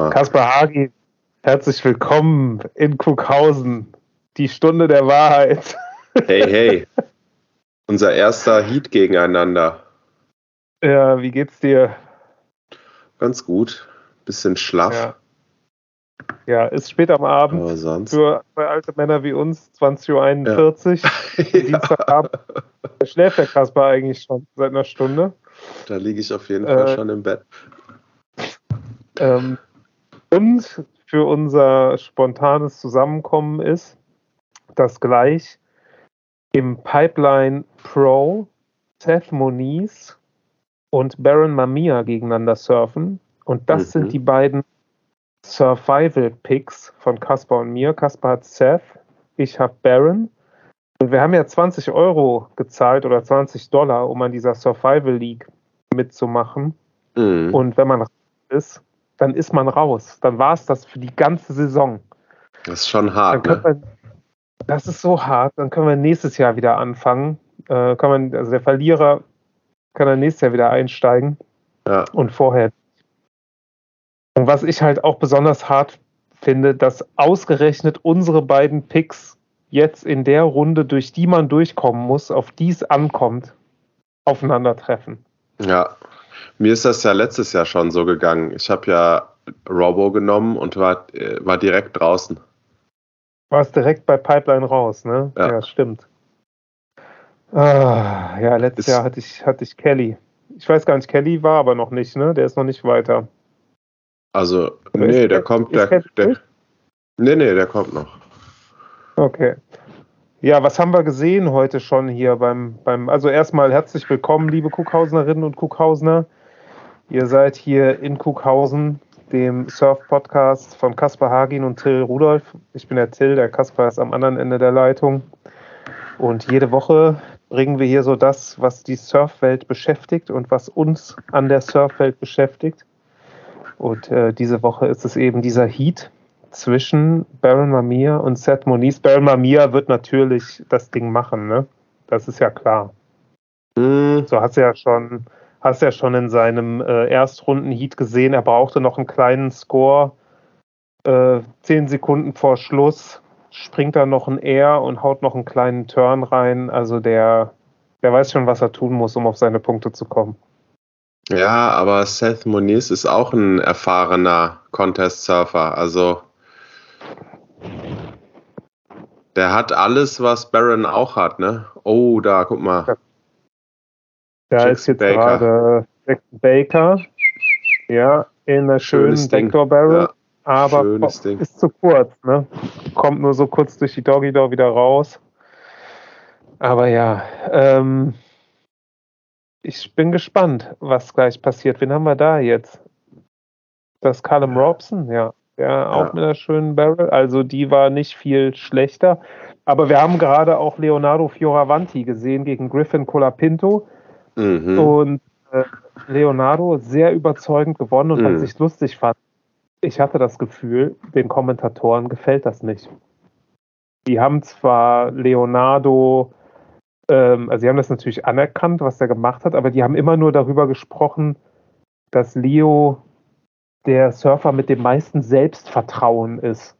mal. Kaspar Hagi, herzlich willkommen in Cuxhausen. Die Stunde der Wahrheit. Hey, hey. Unser erster Heat gegeneinander. Ja, wie geht's dir? Ganz gut. Bisschen schlaff. Ja, ja ist spät am Abend. Aber sonst. Für zwei alte Männer wie uns, 20.41 Uhr. Ja. Dienstagabend. Da schläft der Kaspar eigentlich schon seit einer Stunde. Da liege ich auf jeden Fall Äh, schon im Bett. Ähm, und für unser spontanes Zusammenkommen ist, dass gleich im Pipeline Pro Seth Moniz und Baron Mamiya gegeneinander surfen. Und das Mhm. sind die beiden Survival-Picks von Kaspar und mir. Kaspar hat Seth, ich habe Baron. Und wir haben ja 20 Euro gezahlt oder 20 Dollar, um an dieser Survival League mitzumachen. Mhm. Und wenn man ist, dann ist man raus. Dann war es das für die ganze Saison. Das ist schon hart, ne? wir, das ist so hart. Dann können wir nächstes Jahr wieder anfangen. Äh, kann man, also der Verlierer kann dann nächstes Jahr wieder einsteigen Ja. und vorher. Und was ich halt auch besonders hart finde, dass ausgerechnet unsere beiden Picks jetzt in der Runde, durch die man durchkommen muss, auf die es ankommt, aufeinandertreffen. ja. Mir ist das ja letztes Jahr schon so gegangen. Ich habe ja Robo genommen und war, äh, war direkt draußen. War es direkt bei Pipeline raus, ne? Ja. stimmt. Ah, ja, letztes Ist- Jahr hatte ich, hatte ich Kelly. Ich weiß gar nicht, Kelly war aber noch nicht, ne? Der ist noch nicht weiter. Also, Oder nee, der kommt, der, der nee, nee, der kommt noch. Okay. Ja, was haben wir gesehen heute schon hier beim, beim also erstmal herzlich willkommen, liebe Kuckhausenerinnen und Kuckhausener. Ihr seid hier in Kuckhausen, dem Surf-Podcast von Kaspar Hagin und Till Rudolf. Ich bin der Till, der Kaspar ist am anderen Ende der Leitung. Und jede Woche bringen wir hier so das, was die Surfwelt beschäftigt und was uns an der Surfwelt beschäftigt. Und äh, diese Woche ist es eben dieser Heat zwischen Baron Mamiya und Seth Moniz. Baron Mamiya wird natürlich das Ding machen, ne? Das ist ja klar. Mhm. So hast du ja schon, hast ja schon in seinem äh, Erstrunden-Heat gesehen, er brauchte noch einen kleinen Score. Äh, zehn Sekunden vor Schluss springt da noch ein Air und haut noch einen kleinen Turn rein. Also der, der weiß schon, was er tun muss, um auf seine Punkte zu kommen. Ja, aber Seth Moniz ist auch ein erfahrener Contest-Surfer. Also der hat alles, was Baron auch hat, ne? Oh, da, guck mal. Da Jackson ist jetzt Baker. gerade Jackson Baker. Ja, in einer schönen Schönes Barrel. Ja, aber schönes ist zu kurz, ne? Kommt nur so kurz durch die Doggy Door wieder raus. Aber ja, ähm, ich bin gespannt, was gleich passiert. Wen haben wir da jetzt? Das Callum Robson, ja. Ja, auch Ja. mit einer schönen Barrel. Also die war nicht viel schlechter. Aber wir haben gerade auch Leonardo Fioravanti gesehen gegen Griffin Colapinto. Mhm. Und äh, Leonardo sehr überzeugend gewonnen und Mhm. was ich lustig fand, ich hatte das Gefühl, den Kommentatoren gefällt das nicht. Die haben zwar Leonardo, ähm, also sie haben das natürlich anerkannt, was er gemacht hat, aber die haben immer nur darüber gesprochen, dass Leo der Surfer mit dem meisten Selbstvertrauen ist.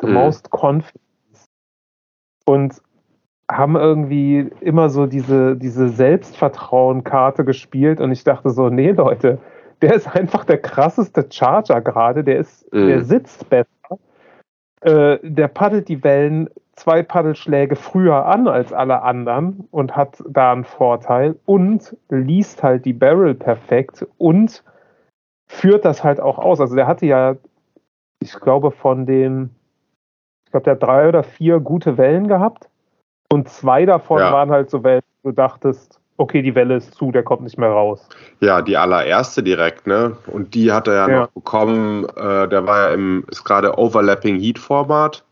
The Mhm. most confidence. Und haben irgendwie immer so diese, diese Selbstvertrauen-Karte gespielt und ich dachte so, nee, Leute, der ist einfach der krasseste Charger gerade, der ist, Mhm. der sitzt besser. Äh, der paddelt die Wellen zwei Paddelschläge früher an als alle anderen und hat da einen Vorteil und liest halt die Barrel perfekt und führt das halt auch aus. Also der hatte ja, ich glaube, von den, ich glaube, der hat drei oder vier gute Wellen gehabt und zwei davon Ja. waren halt so Wellen, wo du dachtest, okay, die Welle ist zu, der kommt nicht mehr raus. Ja, die allererste direkt, ne? Und die hat er ja, Ja. noch bekommen. Äh, der war ja im, ist gerade Overlapping Heat Format.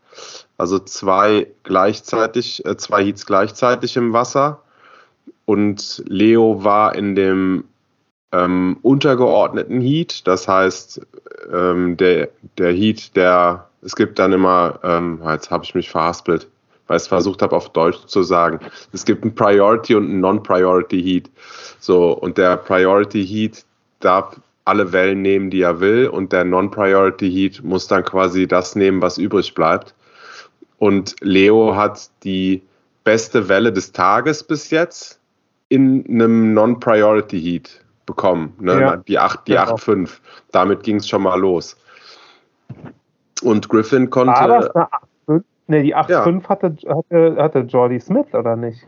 Also zwei gleichzeitig, äh, zwei Heats gleichzeitig im Wasser. Und Leo war in dem ähm, untergeordneten Heat. Das heißt, ähm, der, der Heat, der, es gibt dann immer, ähm, jetzt habe ich mich verhaspelt, weil ich es versucht habe auf Deutsch zu sagen. Es gibt ein Priority und ein Non-Priority Heat. So, und der Priority Heat darf alle Wellen nehmen, die er will, und der Non-Priority Heat muss dann quasi das nehmen, was übrig bleibt. Und Leo hat die beste Welle des Tages bis jetzt in einem Non-Priority Heat bekommen. Ne? Ja, die 8, die genau. 8-5. Damit ging es schon mal los. Und Griffin konnte. War das eine 8-5? Ne, die 8-5 ja. hatte, hatte, hatte Jordi Smith, oder nicht?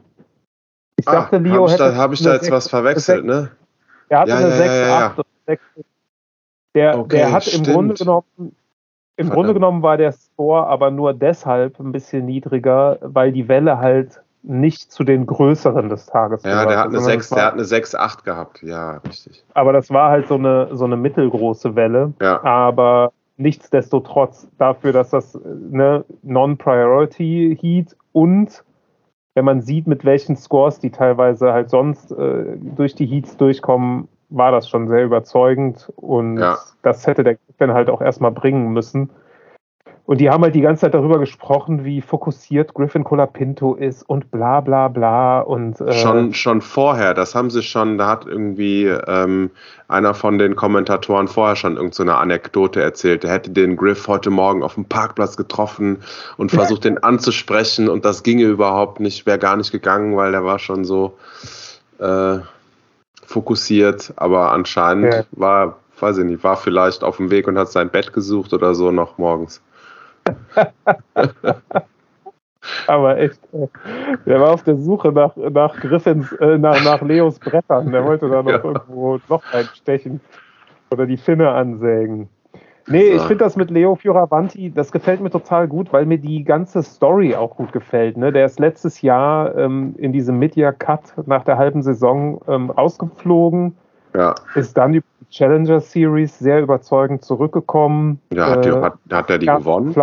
Ich ah, dachte, Leo hab hätte. Habe ich da jetzt 6, was verwechselt, 6, ne? Er hatte ja, eine ja, 6-8. Ja, der, okay, der hat im Grunde genommen. Im Verdammt. Grunde genommen war der Score aber nur deshalb ein bisschen niedriger, weil die Welle halt nicht zu den größeren des Tages. Ja, der hat, eine 6, der hat eine 6-8 gehabt, ja, richtig. Aber das war halt so eine, so eine mittelgroße Welle. Ja. Aber nichtsdestotrotz dafür, dass das eine Non-Priority Heat und wenn man sieht, mit welchen Scores die teilweise halt sonst äh, durch die Heats durchkommen, war das schon sehr überzeugend und ja. das hätte der dann halt auch erstmal bringen müssen. Und die haben halt die ganze Zeit darüber gesprochen, wie fokussiert Griffin Colapinto ist und bla bla bla. Und, äh schon, schon vorher, das haben sie schon, da hat irgendwie ähm, einer von den Kommentatoren vorher schon irgendeine so Anekdote erzählt. Er hätte den Griff heute Morgen auf dem Parkplatz getroffen und versucht, den anzusprechen und das ginge überhaupt nicht, wäre gar nicht gegangen, weil der war schon so äh, fokussiert. Aber anscheinend ja. war, weiß ich nicht, war vielleicht auf dem Weg und hat sein Bett gesucht oder so noch morgens. Aber echt, der war auf der Suche nach, nach Griffins, äh, nach, nach Leos Brettern. Der wollte da noch ja. irgendwo noch einstechen oder die Finne ansägen. Nee, ich finde das mit Leo Fioravanti, das gefällt mir total gut, weil mir die ganze Story auch gut gefällt. Ne? Der ist letztes Jahr ähm, in diesem Mid-Year-Cut nach der halben Saison ähm, rausgeflogen, ja. ist dann über Challenger Series sehr überzeugend zurückgekommen. Ja, hat, die, äh, hat, hat er die gewonnen?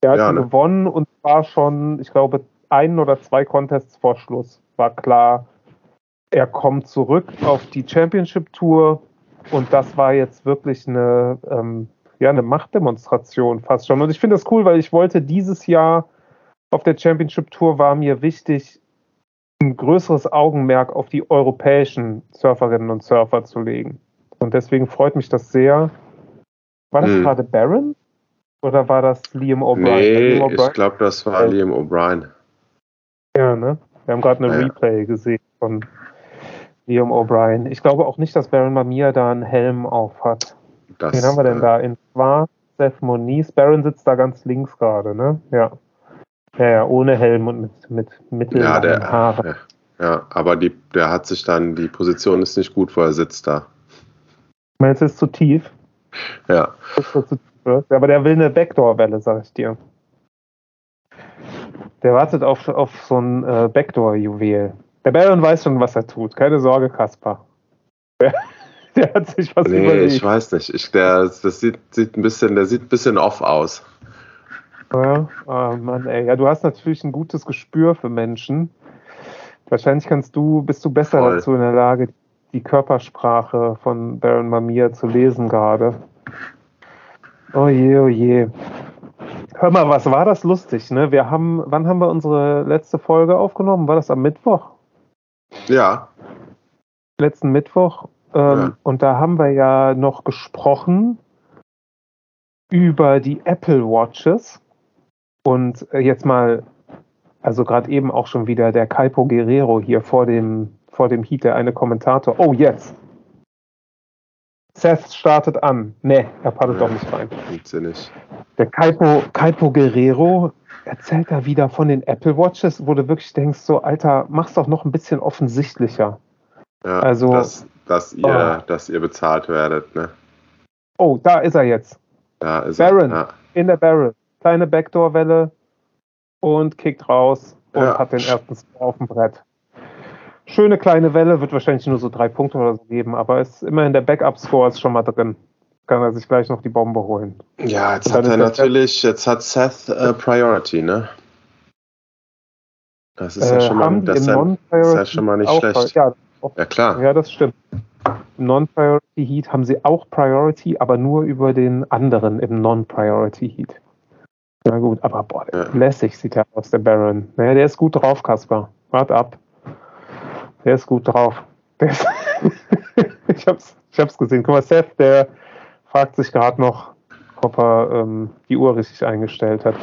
Er hat ja, ne? gewonnen und war schon, ich glaube, ein oder zwei Contests vor Schluss war klar, er kommt zurück auf die Championship Tour und das war jetzt wirklich eine, ähm, ja, eine Machtdemonstration fast schon. Und ich finde das cool, weil ich wollte dieses Jahr auf der Championship Tour war mir wichtig, ein größeres Augenmerk auf die europäischen Surferinnen und Surfer zu legen. Und deswegen freut mich das sehr. War das hm. gerade Baron? Oder war das Liam O'Brien? Nee, ich glaube, das war äh, Liam O'Brien. Ja, ne? Wir haben gerade eine ja. Replay gesehen von Liam O'Brien. Ich glaube auch nicht, dass Baron Mamiya da einen Helm auf hat. Das, Wen haben wir denn äh, da? In Schwarz, Seth Moniz. Baron sitzt da ganz links gerade, ne? Ja. Ja, ja, ohne Helm und mit, mit mittellangen ja, der, Haaren. Ja, ja, aber die, der hat sich dann, die Position ist nicht gut, wo er sitzt da. Meinst du, ist zu tief? Ja. Aber der will eine Backdoor-Welle, sag ich dir. Der wartet auf, auf so ein äh, Backdoor-Juwel. Der Baron weiß schon, was er tut. Keine Sorge, Kaspar. Der, der hat sich was nee, überlegt. ich weiß nicht. Ich, der, das sieht, sieht ein bisschen, der sieht ein bisschen off aus. Ja, oh Mann, ey. Ja, du hast natürlich ein gutes Gespür für Menschen. Wahrscheinlich kannst du, bist du besser Voll. dazu in der Lage, die Körpersprache von Baron Mamia zu lesen gerade. Oh je, oh je. Hör mal, was war das lustig, ne? Wir haben, wann haben wir unsere letzte Folge aufgenommen? War das am Mittwoch? Ja. Letzten Mittwoch. Ähm, ja. Und da haben wir ja noch gesprochen über die Apple Watches. Und äh, jetzt mal, also gerade eben auch schon wieder der Kaipo Guerrero hier vor dem, vor dem Heat, der eine Kommentator. Oh, jetzt. Seth startet an. Nee, er paddelt ja, doch nicht rein. Nicht. Der Kaipo, Kaipo Guerrero erzählt da wieder von den Apple Watches, wo du wirklich denkst, so, Alter, mach's doch noch ein bisschen offensichtlicher. Ja, also, dass, dass, ihr, oh. dass ihr bezahlt werdet, ne? Oh, da ist er jetzt. Da ist Baron, er. Ja. in der Barrel. Kleine Backdoor-Welle und kickt raus und ja. hat den ersten auf dem Brett schöne kleine Welle, wird wahrscheinlich nur so drei Punkte oder so geben, aber ist immerhin der Backup-Score ist schon mal drin. Kann er sich gleich noch die Bombe holen. Ja, jetzt hat er natürlich, jetzt hat Seth äh, Priority, ne? Das ist ja schon mal, das ist ja, schon mal nicht auch, schlecht. Ja, ja, klar. Ja, das stimmt. Im Non-Priority Heat haben sie auch Priority, aber nur über den anderen im Non-Priority Heat. Na gut, aber boah, ja. lässig sieht er aus, der Baron. Naja, der ist gut drauf, Kasper. Wart ab. Der ist gut drauf. Ist ich hab's, ich hab's gesehen. Guck mal, Seth, der fragt sich gerade noch, ob er ähm, die Uhr richtig eingestellt hat.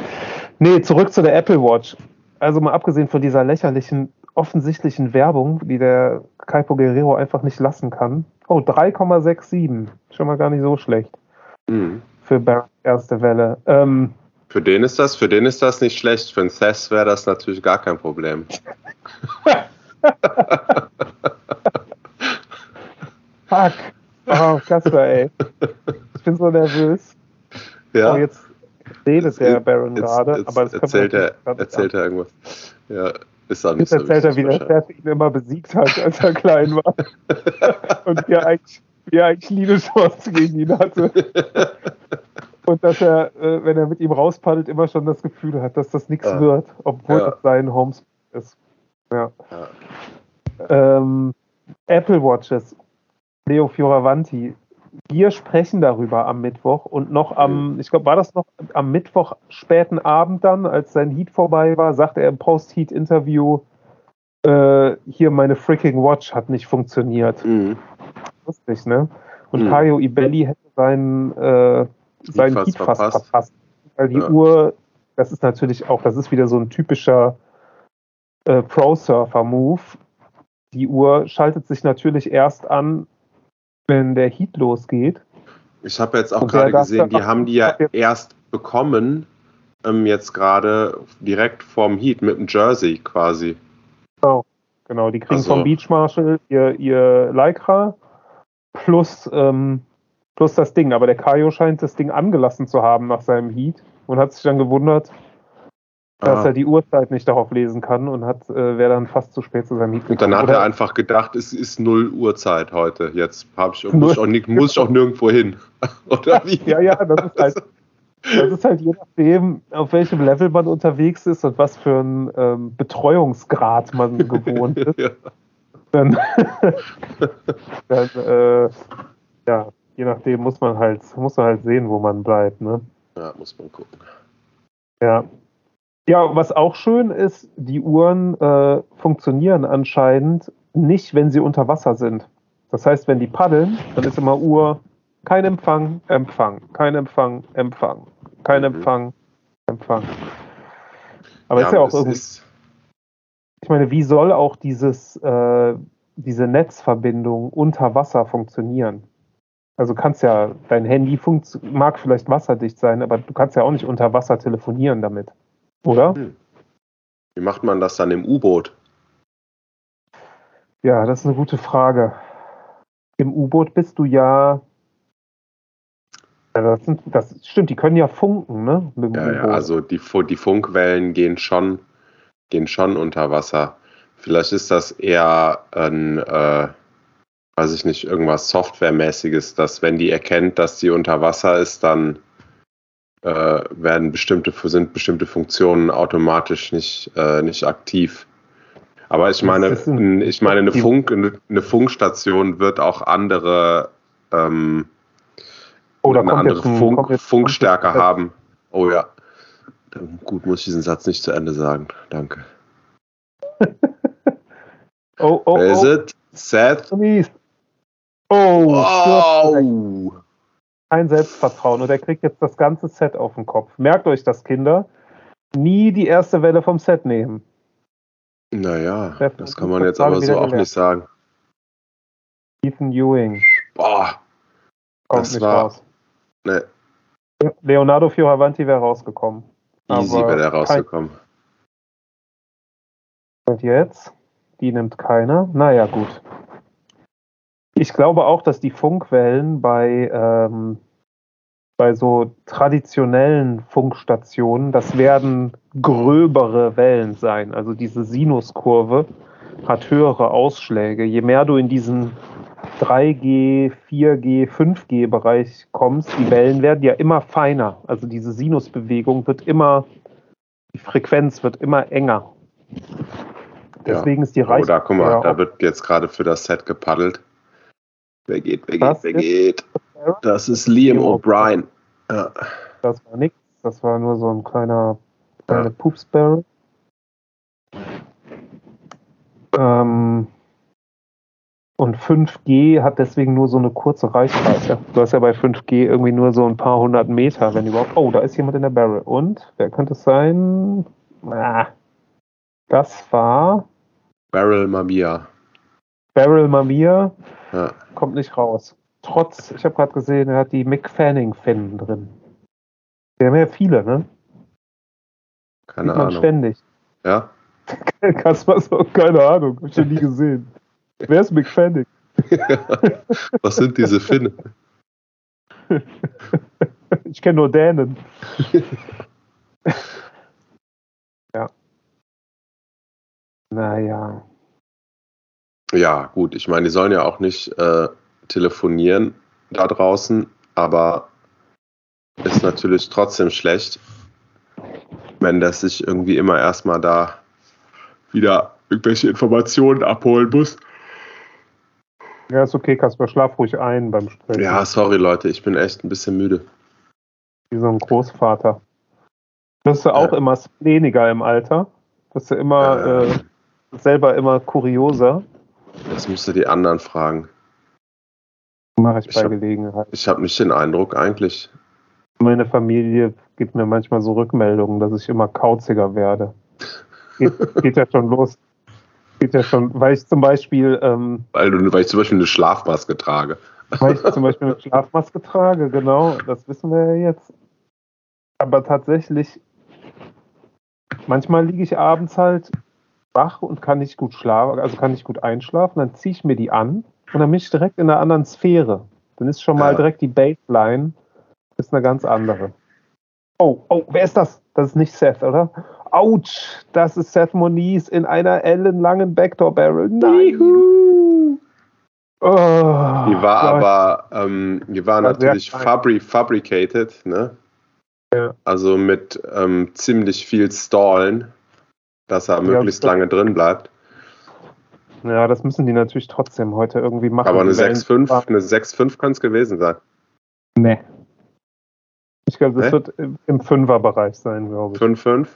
Nee, zurück zu der Apple Watch. Also mal abgesehen von dieser lächerlichen, offensichtlichen Werbung, die der Kaipo Guerrero einfach nicht lassen kann. Oh, 3,67. Schon mal gar nicht so schlecht. Mhm. Für Barrett erste Welle. Ähm, für den ist das, für den ist das nicht schlecht. Für einen Seth wäre das natürlich gar kein Problem. Fuck. Oh, Kasper, ey. Ich bin so nervös. Ja. Oh, jetzt redet der Baron gerade, aber das erzählt er, erzählt er irgendwas. Ja, ist auch nicht jetzt so erzählt er, wie der Chef ihn immer besiegt hat, als er klein war. Und wie er eigentlich, wie er eigentlich Liebe Chance gegen ihn hatte. Und dass er, äh, wenn er mit ihm rauspaddelt, immer schon das Gefühl hat, dass das nichts ja. wird, obwohl ja. das sein Homes ist. Ja. ja. Ähm, Apple Watches. Leo Fioravanti. Wir sprechen darüber am Mittwoch und noch am, ich glaube, war das noch am Mittwoch späten Abend dann, als sein Heat vorbei war, sagte er im Post-Heat-Interview, äh, hier meine freaking Watch hat nicht funktioniert. Mhm. Lustig, ne? Und mhm. Kayo Ibelli hätte seinen, äh, seinen Heat fast verpasst. verpasst. Weil die ja. Uhr, das ist natürlich auch, das ist wieder so ein typischer äh, Pro-Surfer-Move. Die Uhr schaltet sich natürlich erst an, wenn der Heat losgeht. Ich habe jetzt auch gerade gesehen, die haben die ja erst bekommen, ähm, jetzt gerade direkt vorm Heat mit dem Jersey quasi. Genau, genau. Die kriegen also. vom Beach Marshal ihr, ihr Lycra plus, ähm, plus das Ding. Aber der Kaio scheint das Ding angelassen zu haben nach seinem Heat und hat sich dann gewundert, dass er die Uhrzeit nicht darauf lesen kann und hat, äh, wäre dann fast zu spät zu seinem Meet gekommen. Und dann hat Oder? er einfach gedacht, es ist null Uhrzeit heute. Jetzt ich, muss, ich auch, muss ich auch nirgendwo hin. Oder wie? Ja, ja, das ist halt. Das ist halt je nachdem, auf welchem Level man unterwegs ist und was für einen ähm, Betreuungsgrad man gewohnt ist. ja. Dann, dann äh, ja, je nachdem muss man halt, muss man halt sehen, wo man bleibt. Ne? Ja, muss man gucken. Ja, ja, was auch schön ist, die Uhren äh, funktionieren anscheinend nicht, wenn sie unter Wasser sind. Das heißt, wenn die paddeln, dann ist immer Uhr kein Empfang, Empfang, kein Empfang, Empfang, kein mhm. Empfang, Empfang. Aber ja, ist ja auch irgendwie. Ich meine, wie soll auch dieses, äh, diese Netzverbindung unter Wasser funktionieren? Also kannst ja, dein Handy mag vielleicht wasserdicht sein, aber du kannst ja auch nicht unter Wasser telefonieren damit. Oder? Hm. Wie macht man das dann im U-Boot? Ja, das ist eine gute Frage. Im U-Boot bist du ja. Das, sind, das, stimmt, die können ja funken, ne? ja, ja, also die, die Funkwellen gehen schon, gehen schon unter Wasser. Vielleicht ist das eher ein, äh, weiß ich nicht, irgendwas Softwaremäßiges, dass wenn die erkennt, dass sie unter Wasser ist, dann äh, werden bestimmte, sind bestimmte Funktionen automatisch nicht, äh, nicht aktiv. Aber ich meine, ein, ich meine, eine, Funk, eine, Funkstation wird auch andere, ähm, oh, eine andere ein, Funk, Funkstärke ein haben. Oh ja. Gut, muss ich diesen Satz nicht zu Ende sagen. Danke. oh, oh, Wer ist es? Seth? Oh, oh kein Selbstvertrauen und er kriegt jetzt das ganze Set auf den Kopf. Merkt euch das, Kinder. Nie die erste Welle vom Set nehmen. Naja, das kann man jetzt aber so auch nicht sagen. Ethan Ewing. Boah. Kommt das nicht war, raus. Nee. Leonardo Fioravanti wäre rausgekommen. Easy wäre er rausgekommen. Und jetzt? Die nimmt keiner. Naja, gut. Ich glaube auch, dass die Funkwellen bei, ähm, bei so traditionellen Funkstationen, das werden gröbere Wellen sein. Also diese Sinuskurve hat höhere Ausschläge. Je mehr du in diesen 3G, 4G, 5G Bereich kommst, die Wellen werden ja immer feiner. Also diese Sinusbewegung wird immer, die Frequenz wird immer enger. Deswegen ja. ist die Reichweite. Oh, da guck mal, da wird jetzt gerade für das Set gepaddelt. Wer geht, wer geht, wer geht? Das ist Liam O'Brien. Ja. Das war nichts, das war nur so ein kleiner, kleine ja. Poopsbarrel. Ähm, und Und 5G hat deswegen nur so eine kurze Reichweite. Du hast ja bei 5G irgendwie nur so ein paar hundert Meter, wenn überhaupt. Oh, da ist jemand in der Barrel. Und wer könnte es sein? Ah, das war Barrel Mamiya. Barrel Mamiya. Ja. Kommt nicht raus. Trotz, ich habe gerade gesehen, er hat die Mick Fanning-Finnen drin. Wir haben ja viele, ne? Keine Sieht Ahnung. ständig. Ja? Kaspar so, keine Ahnung, hab ich ja nie gesehen. Wer ist Mick Fanning? Was sind diese Finnen? Ich kenne nur Dänen. ja. Naja. Ja, gut, ich meine, die sollen ja auch nicht äh, telefonieren da draußen, aber ist natürlich trotzdem schlecht, wenn das sich irgendwie immer erstmal da wieder irgendwelche Informationen abholen muss. Ja, ist okay, Kaspar, schlaf ruhig ein beim Sprechen. Ja, sorry Leute, ich bin echt ein bisschen müde. Wie so ein Großvater. Wirst du auch Ja. immer spleniger im Alter? Wirst du immer Äh. äh, selber immer kurioser? Das musst du die anderen fragen. Mache ich Ich bei hab- Gelegenheit. Ich habe nicht den Eindruck eigentlich. Meine Familie gibt mir manchmal so Rückmeldungen, dass ich immer kauziger werde. Geht, geht ja schon los. Geht ja schon, weil ich zum Beispiel, ähm, Weil, du, weil ich zum Beispiel eine Schlafmaske trage. weil ich zum Beispiel eine Schlafmaske trage, genau, das wissen wir ja jetzt. Aber tatsächlich, manchmal liege ich abends halt wach und kann nicht gut schlafen, also kann nicht gut einschlafen, dann ziehe ich mir die an und dann bin ich direkt in einer anderen Sphäre. Dann ist schon mal Ja. direkt die Baseline, ist eine ganz andere. Oh, oh, wer ist das? Das ist nicht Seth, oder? Autsch, das ist Seth Moniz in einer ellenlangen Backdoor Barrel. Nein. Oh, Die war Gott. aber, ähm, die war War natürlich fabri fabricated, ne? Ja. Also mit ähm, ziemlich viel Stallen, dass er Ja, möglichst das- lange drin bleibt. Ja, das müssen die natürlich trotzdem heute irgendwie machen. Aber eine Die Wellen- 6,5, eine 6,5 kann es gewesen sein. Nee. Ich glaube, das Hä? wird im- Fünferbereich sein, glaube ich. 5,5?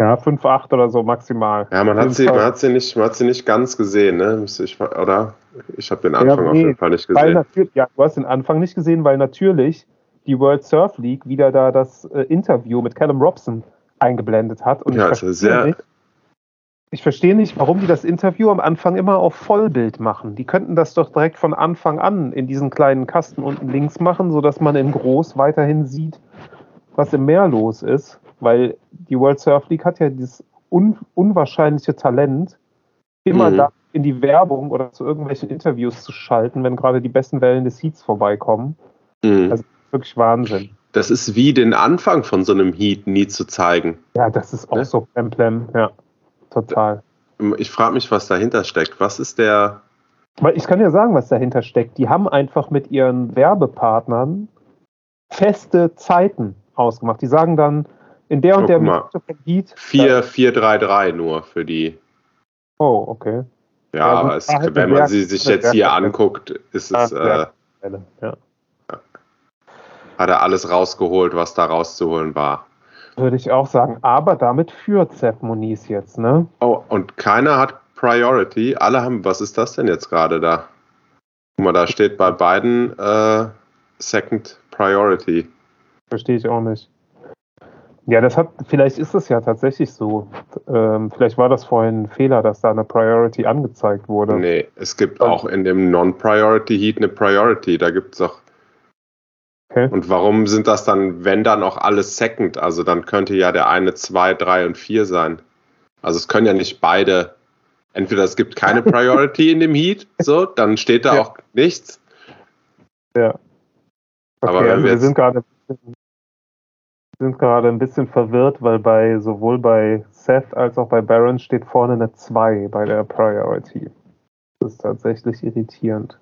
Ja, 5,8 oder so maximal. Ja, man Auf hat, sie, man, hat sie nicht, man hat sie nicht ganz gesehen, ne? Ich, oder? Ich habe den Ja, Anfang auf nee, jeden Fall nicht Weil gesehen. natürlich, ja, du hast den Anfang nicht gesehen, weil natürlich die World Surf League wieder da das äh, Interview mit Callum Robson eingeblendet hat. Und Ja, ich verstehe sehr- nicht, ich verstehe nicht, warum die das Interview am Anfang immer auf Vollbild machen. Die könnten das doch direkt von Anfang an in diesen kleinen Kasten unten links machen, sodass man in groß weiterhin sieht, was im Meer los ist. Weil die World Surf League hat ja dieses un unwahrscheinliche Talent, immer Mhm. da in die Werbung oder zu irgendwelchen Interviews zu schalten, wenn gerade die besten Wellen des Heats vorbeikommen. Mhm. Also- Wirklich Wahnsinn. Das ist wie den Anfang von so einem Heat nie zu zeigen. Ja, das ist auch Ne? so plemplem. Ja, total. Ich frage mich, was dahinter steckt. Was ist der. Ich kann ja sagen, was dahinter steckt. Die haben einfach mit ihren Werbepartnern feste Zeiten ausgemacht. Die sagen dann, in der und Oh, der. Minute vom Heat. 4-4-3-3 nur für die. Oh, okay. Ja, Ja, aber es, hätte wenn man sie sich jetzt hier anguckt, ist Ah, es, äh, Werk- Ja. Hat er alles rausgeholt, was da rauszuholen war. Würde ich auch sagen. Aber damit führt Seth Moniz jetzt, ne? Oh, und keiner hat Priority. Alle haben. Was ist das denn jetzt gerade da? Guck mal, da steht bei beiden äh, Second Priority. Verstehe ich auch nicht. Ja, das hat, vielleicht ist es ja tatsächlich so. Ähm, vielleicht war das vorhin ein Fehler, dass da eine Priority angezeigt wurde. Nee, es gibt Oh. auch in dem Non-Priority Heat eine Priority. Da gibt es auch. Okay. Und warum sind das dann, wenn dann auch alles Second? Also dann könnte ja der eine 2, 3 und 4 sein. Also es können ja nicht beide. Entweder es gibt keine Priority in dem Heat, so, dann steht da Ja. auch nichts. Ja. Okay, Aber also wir sind gerade ein bisschen- sind gerade ein bisschen verwirrt, weil bei sowohl bei Seth als auch bei Baron steht vorne eine 2 bei der Priority. Das ist tatsächlich irritierend.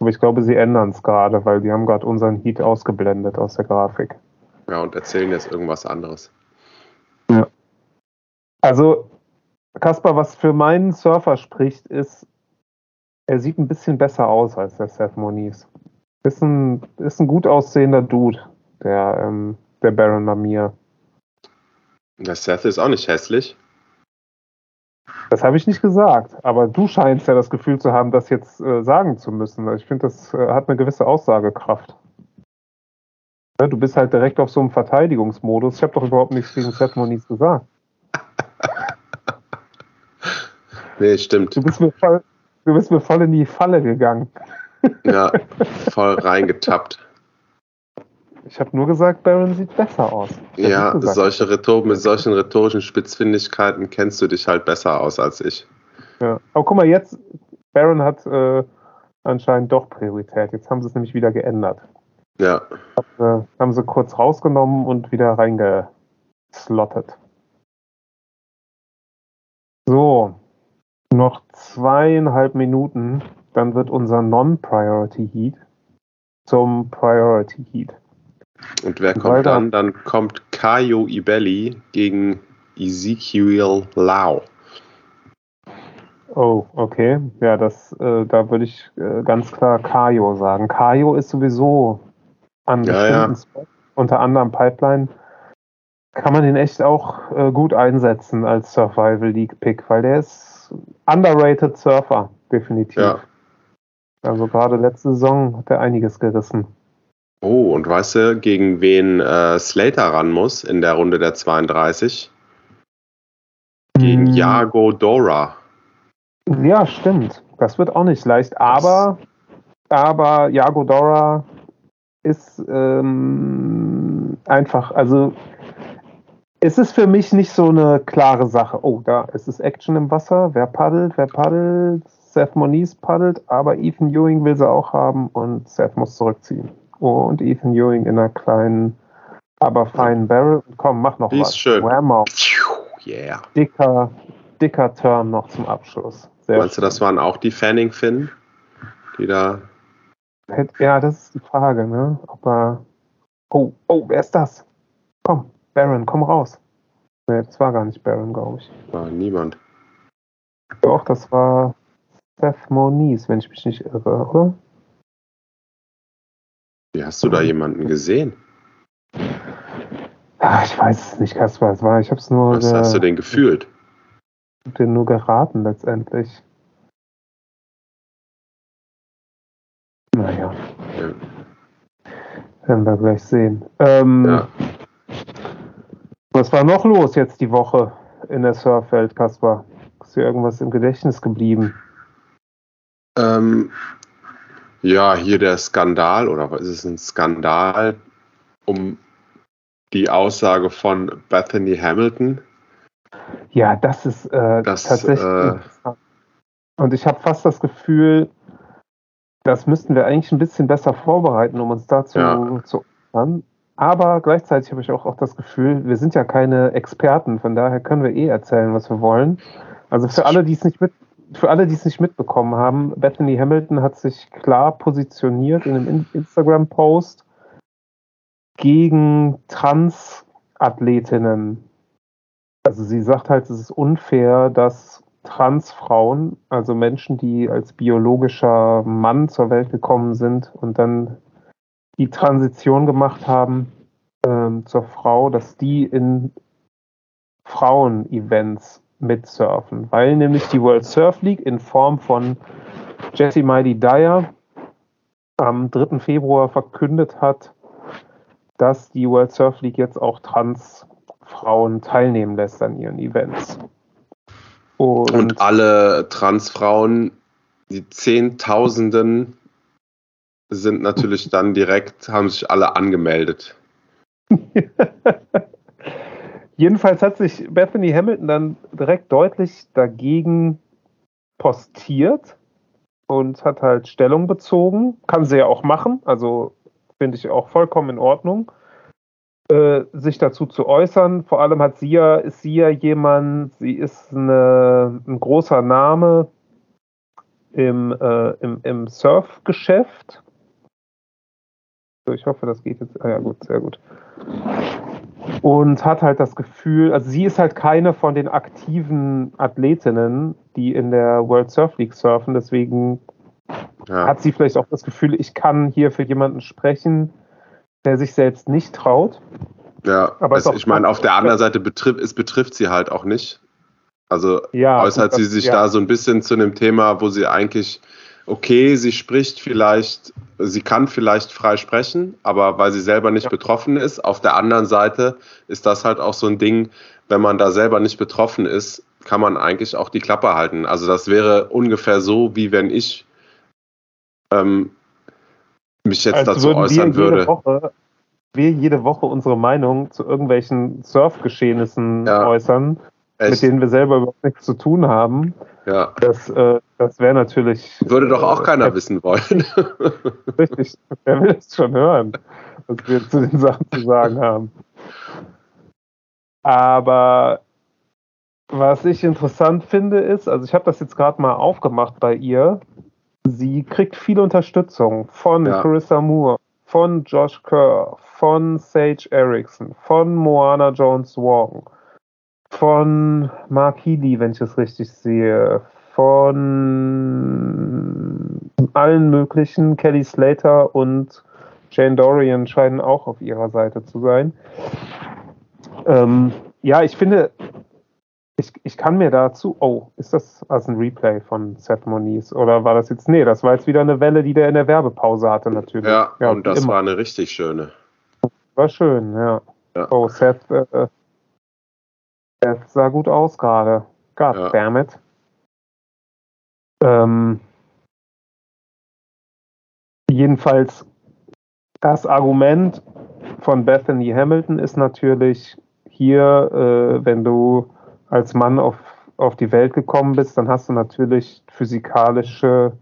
Aber ich glaube, sie ändern es gerade, weil die haben gerade unseren Heat ausgeblendet aus der Grafik. Ja, und erzählen jetzt irgendwas anderes. Also, Kaspar, was für meinen Surfer spricht, ist, er sieht ein bisschen besser aus als der Seth Moniz. Ist ein, ist ein gut aussehender Dude, der, ähm, der Baron Lamir. Der Seth ist auch nicht hässlich. Das habe ich nicht gesagt, aber du scheinst ja das Gefühl zu haben, das jetzt äh, sagen zu müssen. Ich finde, das äh, hat eine gewisse Aussagekraft. Ja, du bist halt direkt auf so einem Verteidigungsmodus. Ich habe doch überhaupt nichts gegen Seth Moniz gesagt. nee, stimmt. Du bist, mir voll, du bist mir voll in die Falle gegangen. ja, voll reingetappt. Ich habe nur gesagt, Baron sieht besser aus. Ja, solche Rhetor mit solchen rhetorischen Spitzfindigkeiten kennst du dich halt besser aus als ich. Ja, aber guck mal, jetzt, Baron hat äh, anscheinend doch Priorität. Jetzt haben sie es nämlich wieder geändert. Ja. Hat, äh, haben sie kurz rausgenommen und wieder reingeslottet. So, noch zweieinhalb Minuten, dann wird unser Non-Priority Heat zum Priority Heat. Und wer kommt Weiter. dann? Dann kommt Kayo Ibelli gegen Ezekiel Lau. Oh, okay. Ja, das, äh, da würde ich äh, ganz klar Kayo sagen. Kayo ist sowieso an ja, ja. unter anderem Pipeline. Kann man den echt auch äh, gut einsetzen als Survival League Pick, weil der ist underrated Surfer, definitiv. Ja. Also gerade letzte Saison hat er einiges gerissen. Oh, und weißt du, gegen wen äh, Slater ran muss in der Runde der 32? Gegen hm. Jago Dora. Ja, stimmt. Das wird auch nicht leicht. Aber, aber Jago Dora ist ähm, einfach, also es ist für mich nicht so eine klare Sache. Oh, da ist es Action im Wasser. Wer paddelt? Wer paddelt? Seth Moniz paddelt, aber Ethan Ewing will sie auch haben und Seth muss zurückziehen und Ethan Ewing in einer kleinen, aber feinen Barrel. Komm, mach noch Die was. Ist schön. Whammo. Yeah. Dicker, dicker Turn noch zum Abschluss. Sehr Meinst schön. du, das waren auch die Fanning Finn, die da. Ja, das ist die Frage, ne? Ob er. Oh, oh, wer ist das? Komm, Baron, komm raus. Ne, das war gar nicht Baron, glaube ich. War niemand. Doch, das war Seth Moniz, wenn ich mich nicht irre, oder? Wie hast du da jemanden gesehen? Ach, ich weiß es nicht, Kaspar. Es war, ich habe es nur. Was hast du denn gefühlt? Ich habe den nur geraten letztendlich. Naja. Ja. Werden wir gleich sehen. Ähm, ja. Was war noch los jetzt die Woche in der Surfwelt, Kaspar? Ist dir irgendwas im Gedächtnis geblieben? Ähm, ja, hier der Skandal, oder ist es ein Skandal um die Aussage von Bethany Hamilton? Ja, das ist äh, das, tatsächlich äh, Und ich habe fast das Gefühl, das müssten wir eigentlich ein bisschen besser vorbereiten, um uns dazu ja. zu äußern. Aber gleichzeitig habe ich auch, auch das Gefühl, wir sind ja keine Experten, von daher können wir eh erzählen, was wir wollen. Also für alle, die es nicht mit, für alle, die es nicht mitbekommen haben, Bethany Hamilton hat sich klar positioniert in einem Instagram-Post gegen Transathletinnen. Also sie sagt halt, es ist unfair, dass Transfrauen, also Menschen, die als biologischer Mann zur Welt gekommen sind und dann die Transition gemacht haben ähm, zur Frau, dass die in Frauen-Events mitsurfen, weil nämlich die World Surf League in Form von Jesse Mighty Dyer am 3. Februar verkündet hat, dass die World Surf League jetzt auch Transfrauen teilnehmen lässt an ihren Events. Und, Und alle Transfrauen, die Zehntausenden, sind natürlich dann direkt, haben sich alle angemeldet. Jedenfalls hat sich Bethany Hamilton dann direkt deutlich dagegen postiert und hat halt Stellung bezogen. Kann sie ja auch machen, also finde ich auch vollkommen in Ordnung, äh, sich dazu zu äußern. Vor allem hat sie ja, ist sie ja jemand, sie ist eine, ein großer Name im, äh, im, im Surfgeschäft. Ich hoffe, das geht jetzt. Ah ja, gut, sehr gut und hat halt das Gefühl, also sie ist halt keine von den aktiven Athletinnen, die in der World Surf League surfen, deswegen ja. hat sie vielleicht auch das Gefühl, ich kann hier für jemanden sprechen, der sich selbst nicht traut. Ja, aber also ich meine, auf der anderen Seite betrifft, es betrifft sie halt auch nicht. Also Ja, äußert gut, sie sich ja. da so ein bisschen zu einem Thema, wo sie eigentlich, okay, sie spricht vielleicht, sie kann vielleicht frei sprechen, aber weil sie selber nicht Ja. betroffen ist. Auf der anderen Seite ist das halt auch so ein Ding, wenn man da selber nicht betroffen ist, kann man eigentlich auch die Klappe halten. Also das wäre ungefähr so, wie wenn ich ähm, mich jetzt Als dazu äußern würde. Woche, wir jede Woche unsere Meinung zu irgendwelchen Surfgeschehnissen Ja. äußern, mit Echt? denen wir selber überhaupt nichts zu tun haben. Ja. Das, äh, das wäre natürlich. Würde doch auch äh, keiner wissen wollen. Richtig, wer will es schon hören, was wir zu den Sachen zu sagen haben. Aber was ich interessant finde, ist, also ich habe das jetzt gerade mal aufgemacht bei ihr. Sie kriegt viel Unterstützung von Ja. Carissa Moore, von Josh Kerr, von Sage Erickson, von Moana Jones Wong, von Mark Healy, wenn ich es richtig sehe, von allen möglichen, Kelly Slater und Jane Dorian scheinen auch auf ihrer Seite zu sein. Ähm, ja, ich finde, ich, ich kann mir dazu. Oh, ist das also ein Replay von Seth Moniz? Oder war das jetzt. Nee, das war jetzt wieder eine Welle, die der in der Werbepause hatte, natürlich. ja, und wie das immer. war eine richtig schöne. War schön, ja. Ja. Oh, Seth, äh, Seth sah gut aus gerade. God Ja. damn it. Ähm, jedenfalls, das Argument von Bethany Hamilton ist natürlich hier, äh, wenn du als Mann auf, auf die Welt gekommen bist, dann hast du natürlich physikalische,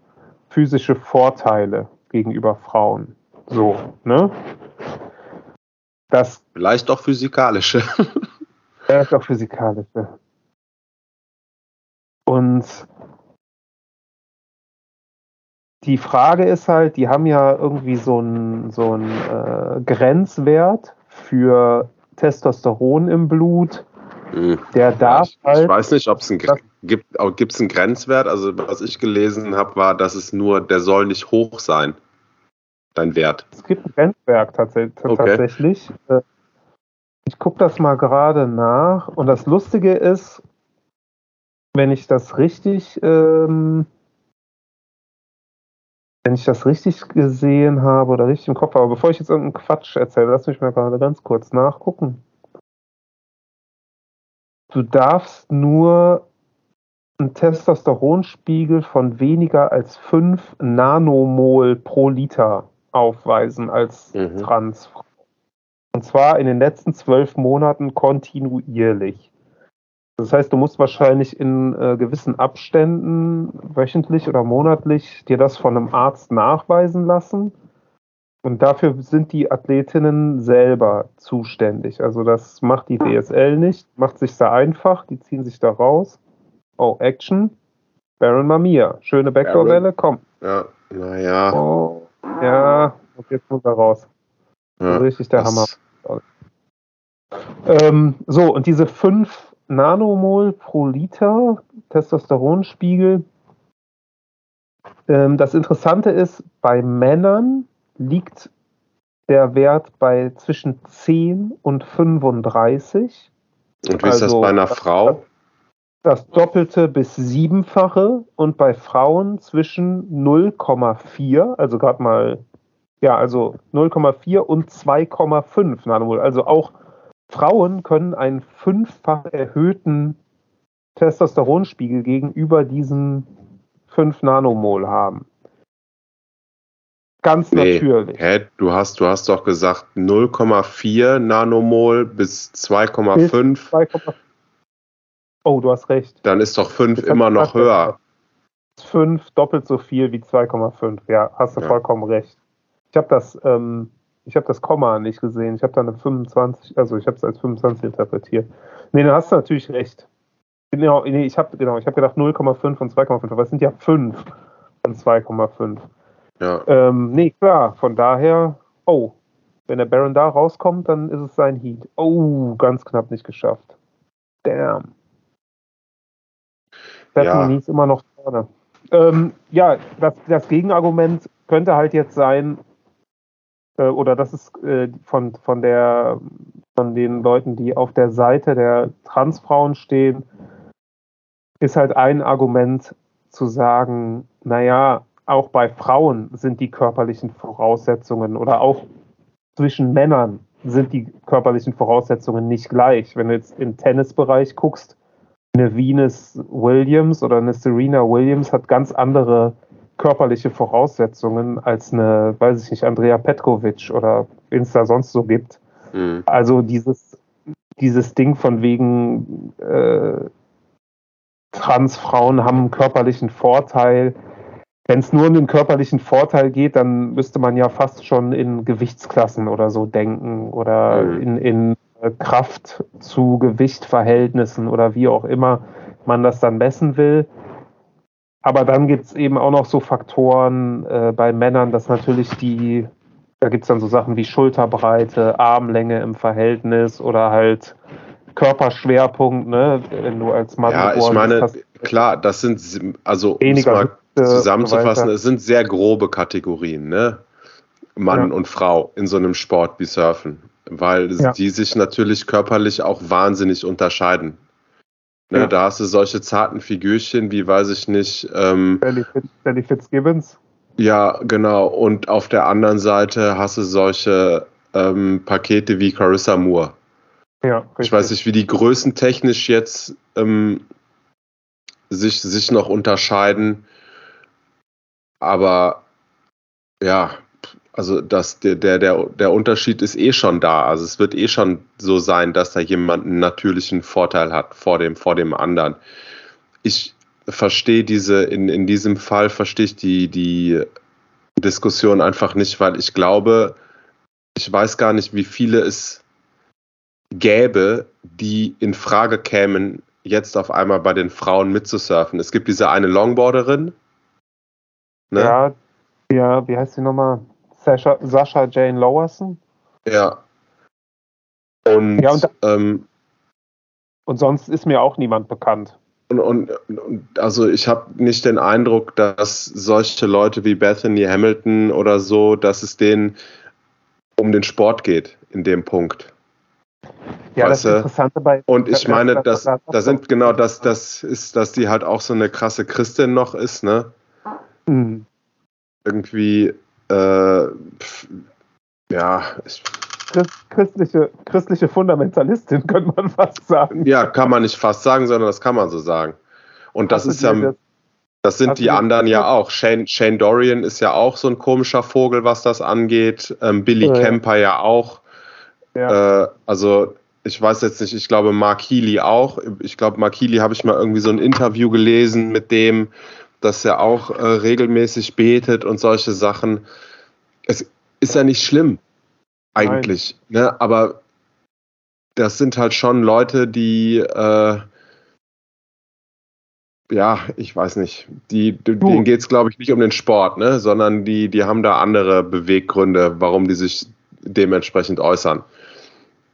physische Vorteile gegenüber Frauen. So, ne? Das Vielleicht auch physikalische. ja, ist auch physikalische. Und die Frage ist halt, die haben ja irgendwie so einen so einen, äh, Grenzwert für Testosteron im Blut. Hm. Der darf ich, halt. ich weiß nicht, ob es einen, gibt auch- gibt's einen Grenzwert. Also was ich gelesen habe, war, dass es nur, der soll nicht hoch sein. Dein Wert. Es gibt ein Grenzwert tats Okay. Ich gucke das mal gerade nach. Und das Lustige ist, wenn ich das richtig, ähm, wenn ich das richtig gesehen habe oder richtig im Kopf habe, bevor ich jetzt irgendeinen Quatsch erzähle, lass mich mal gerade ganz kurz nachgucken. Du darfst nur einen Testosteronspiegel von weniger als 5 Nanomol pro Liter aufweisen als Mhm. Transfrau. Und zwar in den letzten zwölf Monaten kontinuierlich. Das heißt, du musst wahrscheinlich in äh, gewissen Abständen, wöchentlich oder monatlich, dir das von einem Arzt nachweisen lassen. Und dafür sind die Athletinnen selber zuständig. Also das macht die DSL nicht, macht sich sehr einfach, die ziehen sich da raus. Oh, Action. Baron Mamiya. Schöne Backdoor-Welle, komm. Ja, naja. Oh, ja, und jetzt muss er raus. Ja, Richtig der Hammer. Ähm, so, und diese 5 Nanomol pro Liter Testosteronspiegel. Ähm, das Interessante ist, bei Männern liegt der Wert bei zwischen 10 und 35. Und wie ist das also- bei einer Frau? Das Doppelte bis Siebenfache und bei Frauen zwischen 0,4, also gerade mal, ja, also 0,4 und 2,5 Nanomol. Also auch Frauen können einen fünffach erhöhten Testosteronspiegel gegenüber diesen 5 Nanomol haben. Ganz Nee. natürlich. Hä, du hast, du hast doch gesagt 0,4 Nanomol bis 2,5. 2,5. Oh, du hast recht. Dann ist doch 5 Jetzt immer noch gesagt, höher. 5 doppelt so viel wie 2,5. Ja, hast du Ja. vollkommen recht. Ich habe das, ähm, ich habe das Komma nicht gesehen. Ich habe da eine 25, also ich habe es als 25 interpretiert. Nee, dann hast du natürlich recht. Genau, nee, ich habe genau, ich habe gedacht 0,5 und 2,5, aber es sind ja 5 und 2,5. Ja. Ähm, nee, klar, von daher, oh, wenn der Baron da rauskommt, dann ist es sein Heat. Oh, ganz knapp nicht geschafft. Damn. Ja. Stephanie ist immer noch vorne. Ähm, ja, das, das Gegenargument könnte halt jetzt sein, äh, oder das ist äh, von, von, der, von den Leuten, die auf der Seite der Transfrauen stehen, ist halt ein Argument zu sagen, naja, auch bei Frauen sind die körperlichen Voraussetzungen oder auch zwischen Männern sind die körperlichen Voraussetzungen nicht gleich. Wenn du jetzt im Tennisbereich guckst, eine Venus Williams oder eine Serena Williams hat ganz andere körperliche Voraussetzungen als eine, weiß ich nicht, Andrea Petkovic oder wen es da sonst so gibt. Mhm. Also dieses, dieses Ding von wegen äh, Transfrauen haben einen körperlichen Vorteil. Wenn es nur um den körperlichen Vorteil geht, dann müsste man ja fast schon in Gewichtsklassen oder so denken oder mhm. in, in Kraft zu Gewichtverhältnissen oder wie auch immer man das dann messen will. Aber dann gibt es eben auch noch so Faktoren äh, bei Männern, dass natürlich die, da gibt es dann so Sachen wie Schulterbreite, Armlänge im Verhältnis oder halt Körperschwerpunkt, ne? wenn du als Mann Ja, ich meine, hast, klar, das sind, also um es mal zusammenzufassen, es sind sehr grobe Kategorien, ne? Mann ja. und Frau in so einem Sport wie Surfen, weil ja. die sich natürlich körperlich auch wahnsinnig unterscheiden. Ne, ja. Da hast du solche zarten Figürchen wie, weiß ich nicht. Ähm, Sally Fitzgibbons. Ja, genau. Und auf der anderen Seite hast du solche ähm, Pakete wie Carissa Moore. Ja, richtig. Ich weiß nicht, wie die Größen technisch jetzt ähm, sich, sich noch unterscheiden. Aber ja, also das, der, der, der Unterschied ist eh schon da. Also es wird eh schon so sein, dass da jemand einen natürlichen Vorteil hat vor dem, vor dem anderen. Ich verstehe diese, in, in diesem Fall verstehe ich die, die Diskussion einfach nicht, weil ich glaube, ich weiß gar nicht, wie viele es gäbe, die in Frage kämen, jetzt auf einmal bei den Frauen mitzusurfen. Es gibt diese eine Longboarderin. Ne? Ja, ja, wie heißt sie nochmal? Sascha, Sascha Jane Lowerson. Ja. Und, ja, und, ähm, und sonst ist mir auch niemand bekannt. Und, und, und also ich habe nicht den Eindruck, dass solche Leute wie Bethany Hamilton oder so, dass es denen um den Sport geht in dem Punkt. Ja, das Interessante bei. Und ich meine, dass da sind genau das, das ist, dass die halt auch so eine krasse Christin noch ist, ne? Mhm. Irgendwie äh, ja, ich, christliche, christliche Fundamentalistin, könnte man fast sagen. Ja, kann man nicht fast sagen, sondern das kann man so sagen. Und das ist ja, das, das sind die anderen ja auch. Shane, Shane Dorian ist ja auch so ein komischer Vogel, was das angeht. Ähm, Billy ja. Kemper ja auch. Ja. Äh, also ich weiß jetzt nicht, ich glaube Mark Healy auch. Ich glaube, Mark Healy habe ich mal irgendwie so ein Interview gelesen mit dem, dass er auch äh, regelmäßig betet und solche Sachen. Es ist ja nicht schlimm, eigentlich. Ne? Aber das sind halt schon Leute, die, äh, ja, ich weiß nicht, die, denen geht es, glaube ich, nicht um den Sport, ne? sondern die, die haben da andere Beweggründe, warum die sich dementsprechend äußern.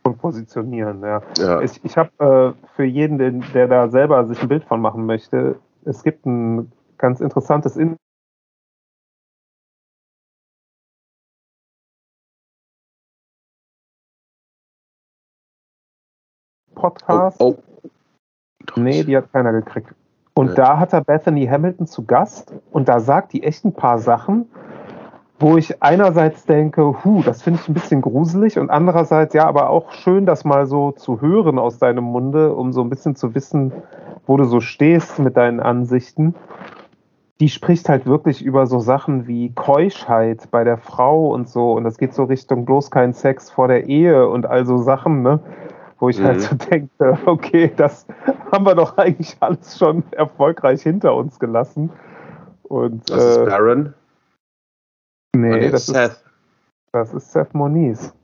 Und positionieren, ja. ja. Ich, ich habe äh, für jeden, der, der da selber sich ein Bild von machen möchte, es gibt ein ganz interessantes In Podcast. Oh, oh. Nee, die hat keiner gekriegt. Und ja. da hat er Bethany Hamilton zu Gast und da sagt die echt ein paar Sachen, wo ich einerseits denke, hu, das finde ich ein bisschen gruselig und andererseits ja, aber auch schön, das mal so zu hören aus deinem Munde, um so ein bisschen zu wissen, wo du so stehst mit deinen Ansichten die spricht halt wirklich über so Sachen wie Keuschheit bei der Frau und so. Und das geht so Richtung bloß kein Sex vor der Ehe und all so Sachen, ne? Wo ich halt mhm. halt so denke, okay, das haben wir doch eigentlich alles schon erfolgreich hinter uns gelassen. Und, das äh, ist Baron? Nee, das Seth. ist, das ist Seth Moniz.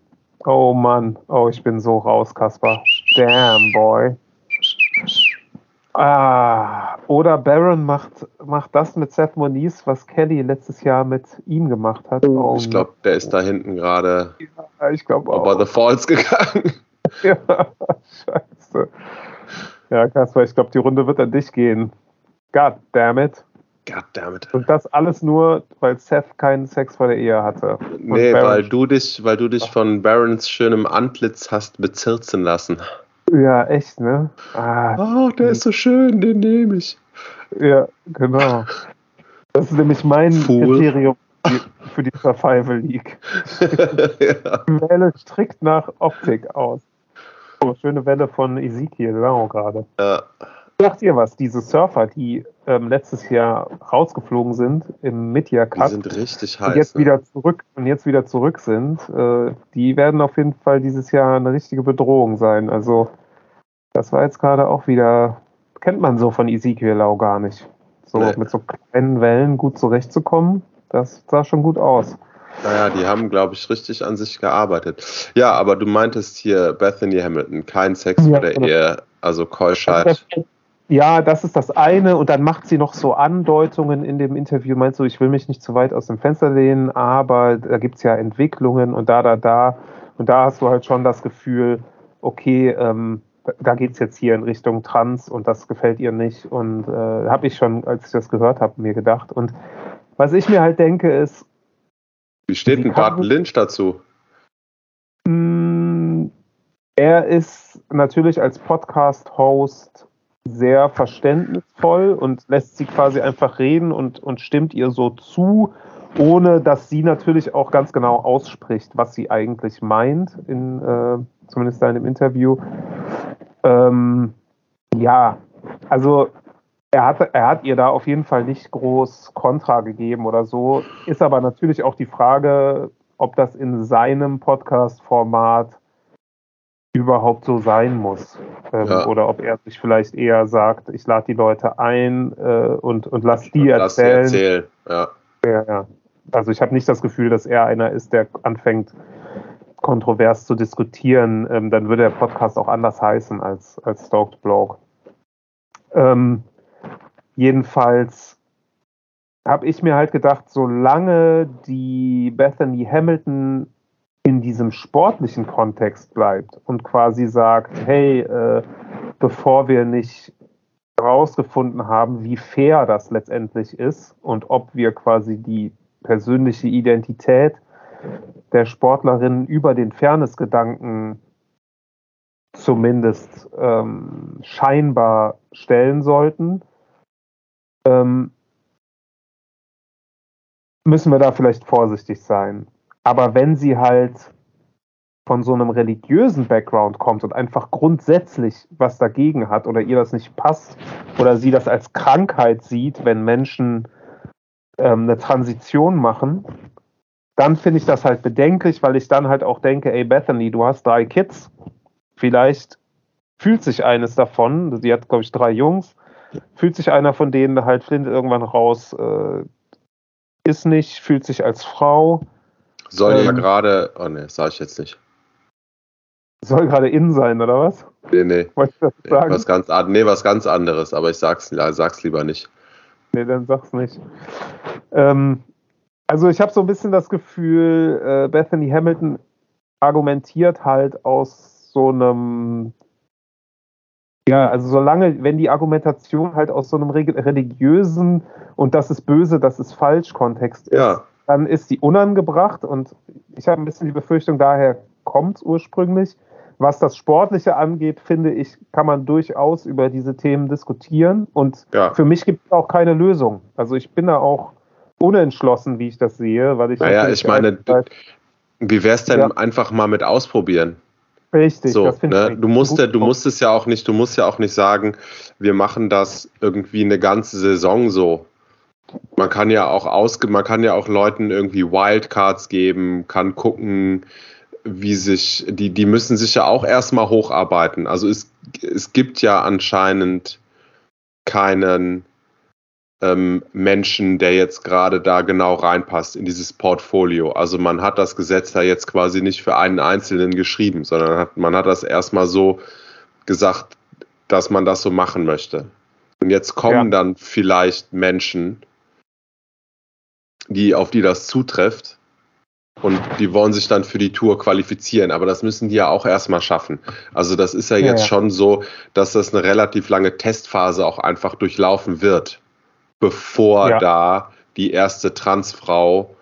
Oh Mann, oh, ich bin so raus, Kaspar. Damn, boy. Ah, oder Baron macht, macht das mit Seth Moniz, was Kelly letztes Jahr mit ihm gemacht hat. Oh, ich glaube, der ist da hinten gerade ja, ich glaube auch. the Falls gegangen. ja, scheiße. Ja, Kasper, ich glaube, die Runde wird an dich gehen. God damn it. God damn it. Und das alles nur, weil Seth keinen Sex vor der Ehe hatte. Und nee, Baron weil du dich, weil du dich von Barons schönem Antlitz hast bezirzen lassen. Ja, echt, ne? Ah, oh, der ist so schön, den nehme ich. Ja, genau. Das ist nämlich mein Fool. Kriterium für die Survival League. ja. Ich wähle strikt nach Optik aus. Oh, schöne Welle von Ezekiel Lau gerade. Ja. Sagt ihr was, diese Surfer, die ähm, letztes Jahr rausgeflogen sind im Mid-Year Cup, die sind richtig heiß, und jetzt ne? wieder zurück und jetzt wieder zurück sind, äh, die werden auf jeden Fall dieses Jahr eine richtige Bedrohung sein. Also das war jetzt gerade auch wieder, kennt man so von Ezekiel Lau gar nicht. So nee. mit so kleinen Wellen gut zurechtzukommen, das sah schon gut aus. Naja, die haben, glaube ich, richtig an sich gearbeitet. Ja, aber du meintest hier Bethany Hamilton, kein Sex ja, vor der Ehe, also Keuschheit. Ja, das ist das eine. Und dann macht sie noch so Andeutungen in dem Interview. Meinst du, ich will mich nicht zu weit aus dem Fenster lehnen, aber da gibt es ja Entwicklungen und da, da, da. Und da hast du halt schon das Gefühl, okay, ähm, da geht es jetzt hier in Richtung Trans und das gefällt ihr nicht. Und äh, habe ich schon, als ich das gehört habe, mir gedacht. Und was ich mir halt denke, ist, wie steht denn Bart Lynch dazu? Mm, er ist natürlich als Podcast-Host sehr verständnisvoll und lässt sie quasi einfach reden und, und stimmt ihr so zu, ohne dass sie natürlich auch ganz genau ausspricht, was sie eigentlich meint, in, äh, zumindest da in dem Interview. Ähm, ja, also er hat, er hat ihr da auf jeden Fall nicht groß Kontra gegeben oder so. Ist aber natürlich auch die Frage, ob das in seinem Podcast-Format überhaupt so sein muss. Ähm, ja. Oder ob er sich vielleicht eher sagt, ich lade die Leute ein äh, und, und lass die lass erzählen. Sie erzählen. Ja. Ja, ja. Also ich habe nicht das Gefühl, dass er einer ist, der anfängt, kontrovers zu diskutieren. Ähm, dann würde der Podcast auch anders heißen als, als Stalked Blog. Ähm, Jedenfalls habe ich mir halt gedacht, solange die Bethany Hamilton in diesem sportlichen Kontext bleibt und quasi sagt, hey, äh, bevor wir nicht herausgefunden haben, wie fair das letztendlich ist und ob wir quasi die persönliche Identität der Sportlerin über den Fairness-Gedanken zumindest ähm, scheinbar stellen sollten, ähm, müssen wir da vielleicht vorsichtig sein. Aber wenn sie halt von so einem religiösen Background kommt und einfach grundsätzlich was dagegen hat oder ihr das nicht passt oder sie das als Krankheit sieht, wenn Menschen ähm, eine Transition machen, dann finde ich das halt bedenklich, weil ich dann halt auch denke, ey Bethany, du hast drei Kids, vielleicht fühlt sich eines davon, sie hat glaube ich drei Jungs, fühlt sich einer von denen halt Flint irgendwann raus, äh, ist nicht, fühlt sich als Frau. Soll ähm, ja gerade, oh ne, sag ich jetzt nicht. Soll gerade in sein, oder was? Nee, nee. Wolltest du das nee, sagen? Was ganz, nee, was ganz anderes, aber ich sag's, sag's lieber nicht. Nee, dann sag's nicht. Ähm, also ich habe so ein bisschen das Gefühl, äh, Bethany Hamilton argumentiert halt aus so einem ja, also solange, wenn die Argumentation halt aus so einem religiösen und das ist böse, das ist falsch Kontext ist, ja. dann ist die unangebracht und ich habe ein bisschen die Befürchtung, daher kommt es ursprünglich. Was das Sportliche angeht, finde ich, kann man durchaus über diese Themen diskutieren und ja. für mich gibt es auch keine Lösung. Also ich bin da auch unentschlossen, wie ich das sehe, weil ich. Naja, ich meine, wie wäre es denn ja. einfach mal mit ausprobieren? Richtig. So, ne? Du musst ja, du musst es ja auch nicht, du musst ja auch nicht sagen, wir machen das irgendwie eine ganze Saison so. Man kann ja auch ausge, man kann ja auch Leuten irgendwie Wildcards geben, kann gucken, wie sich, die, die müssen sich ja auch erstmal hocharbeiten. Also es, es gibt ja anscheinend keinen ähm, Menschen, der jetzt gerade da genau reinpasst in dieses Portfolio. Also man hat das Gesetz da jetzt quasi nicht für einen Einzelnen geschrieben, sondern hat, man hat das erstmal so gesagt, dass man das so machen möchte. Und jetzt kommen ja. dann vielleicht Menschen, die, auf die das zutrifft. Und die wollen sich dann für die Tour qualifizieren, aber das müssen die ja auch erstmal schaffen. Also das ist ja jetzt ja, ja. schon so, dass das eine relativ lange Testphase auch einfach durchlaufen wird bevor ja. da die erste Transfrau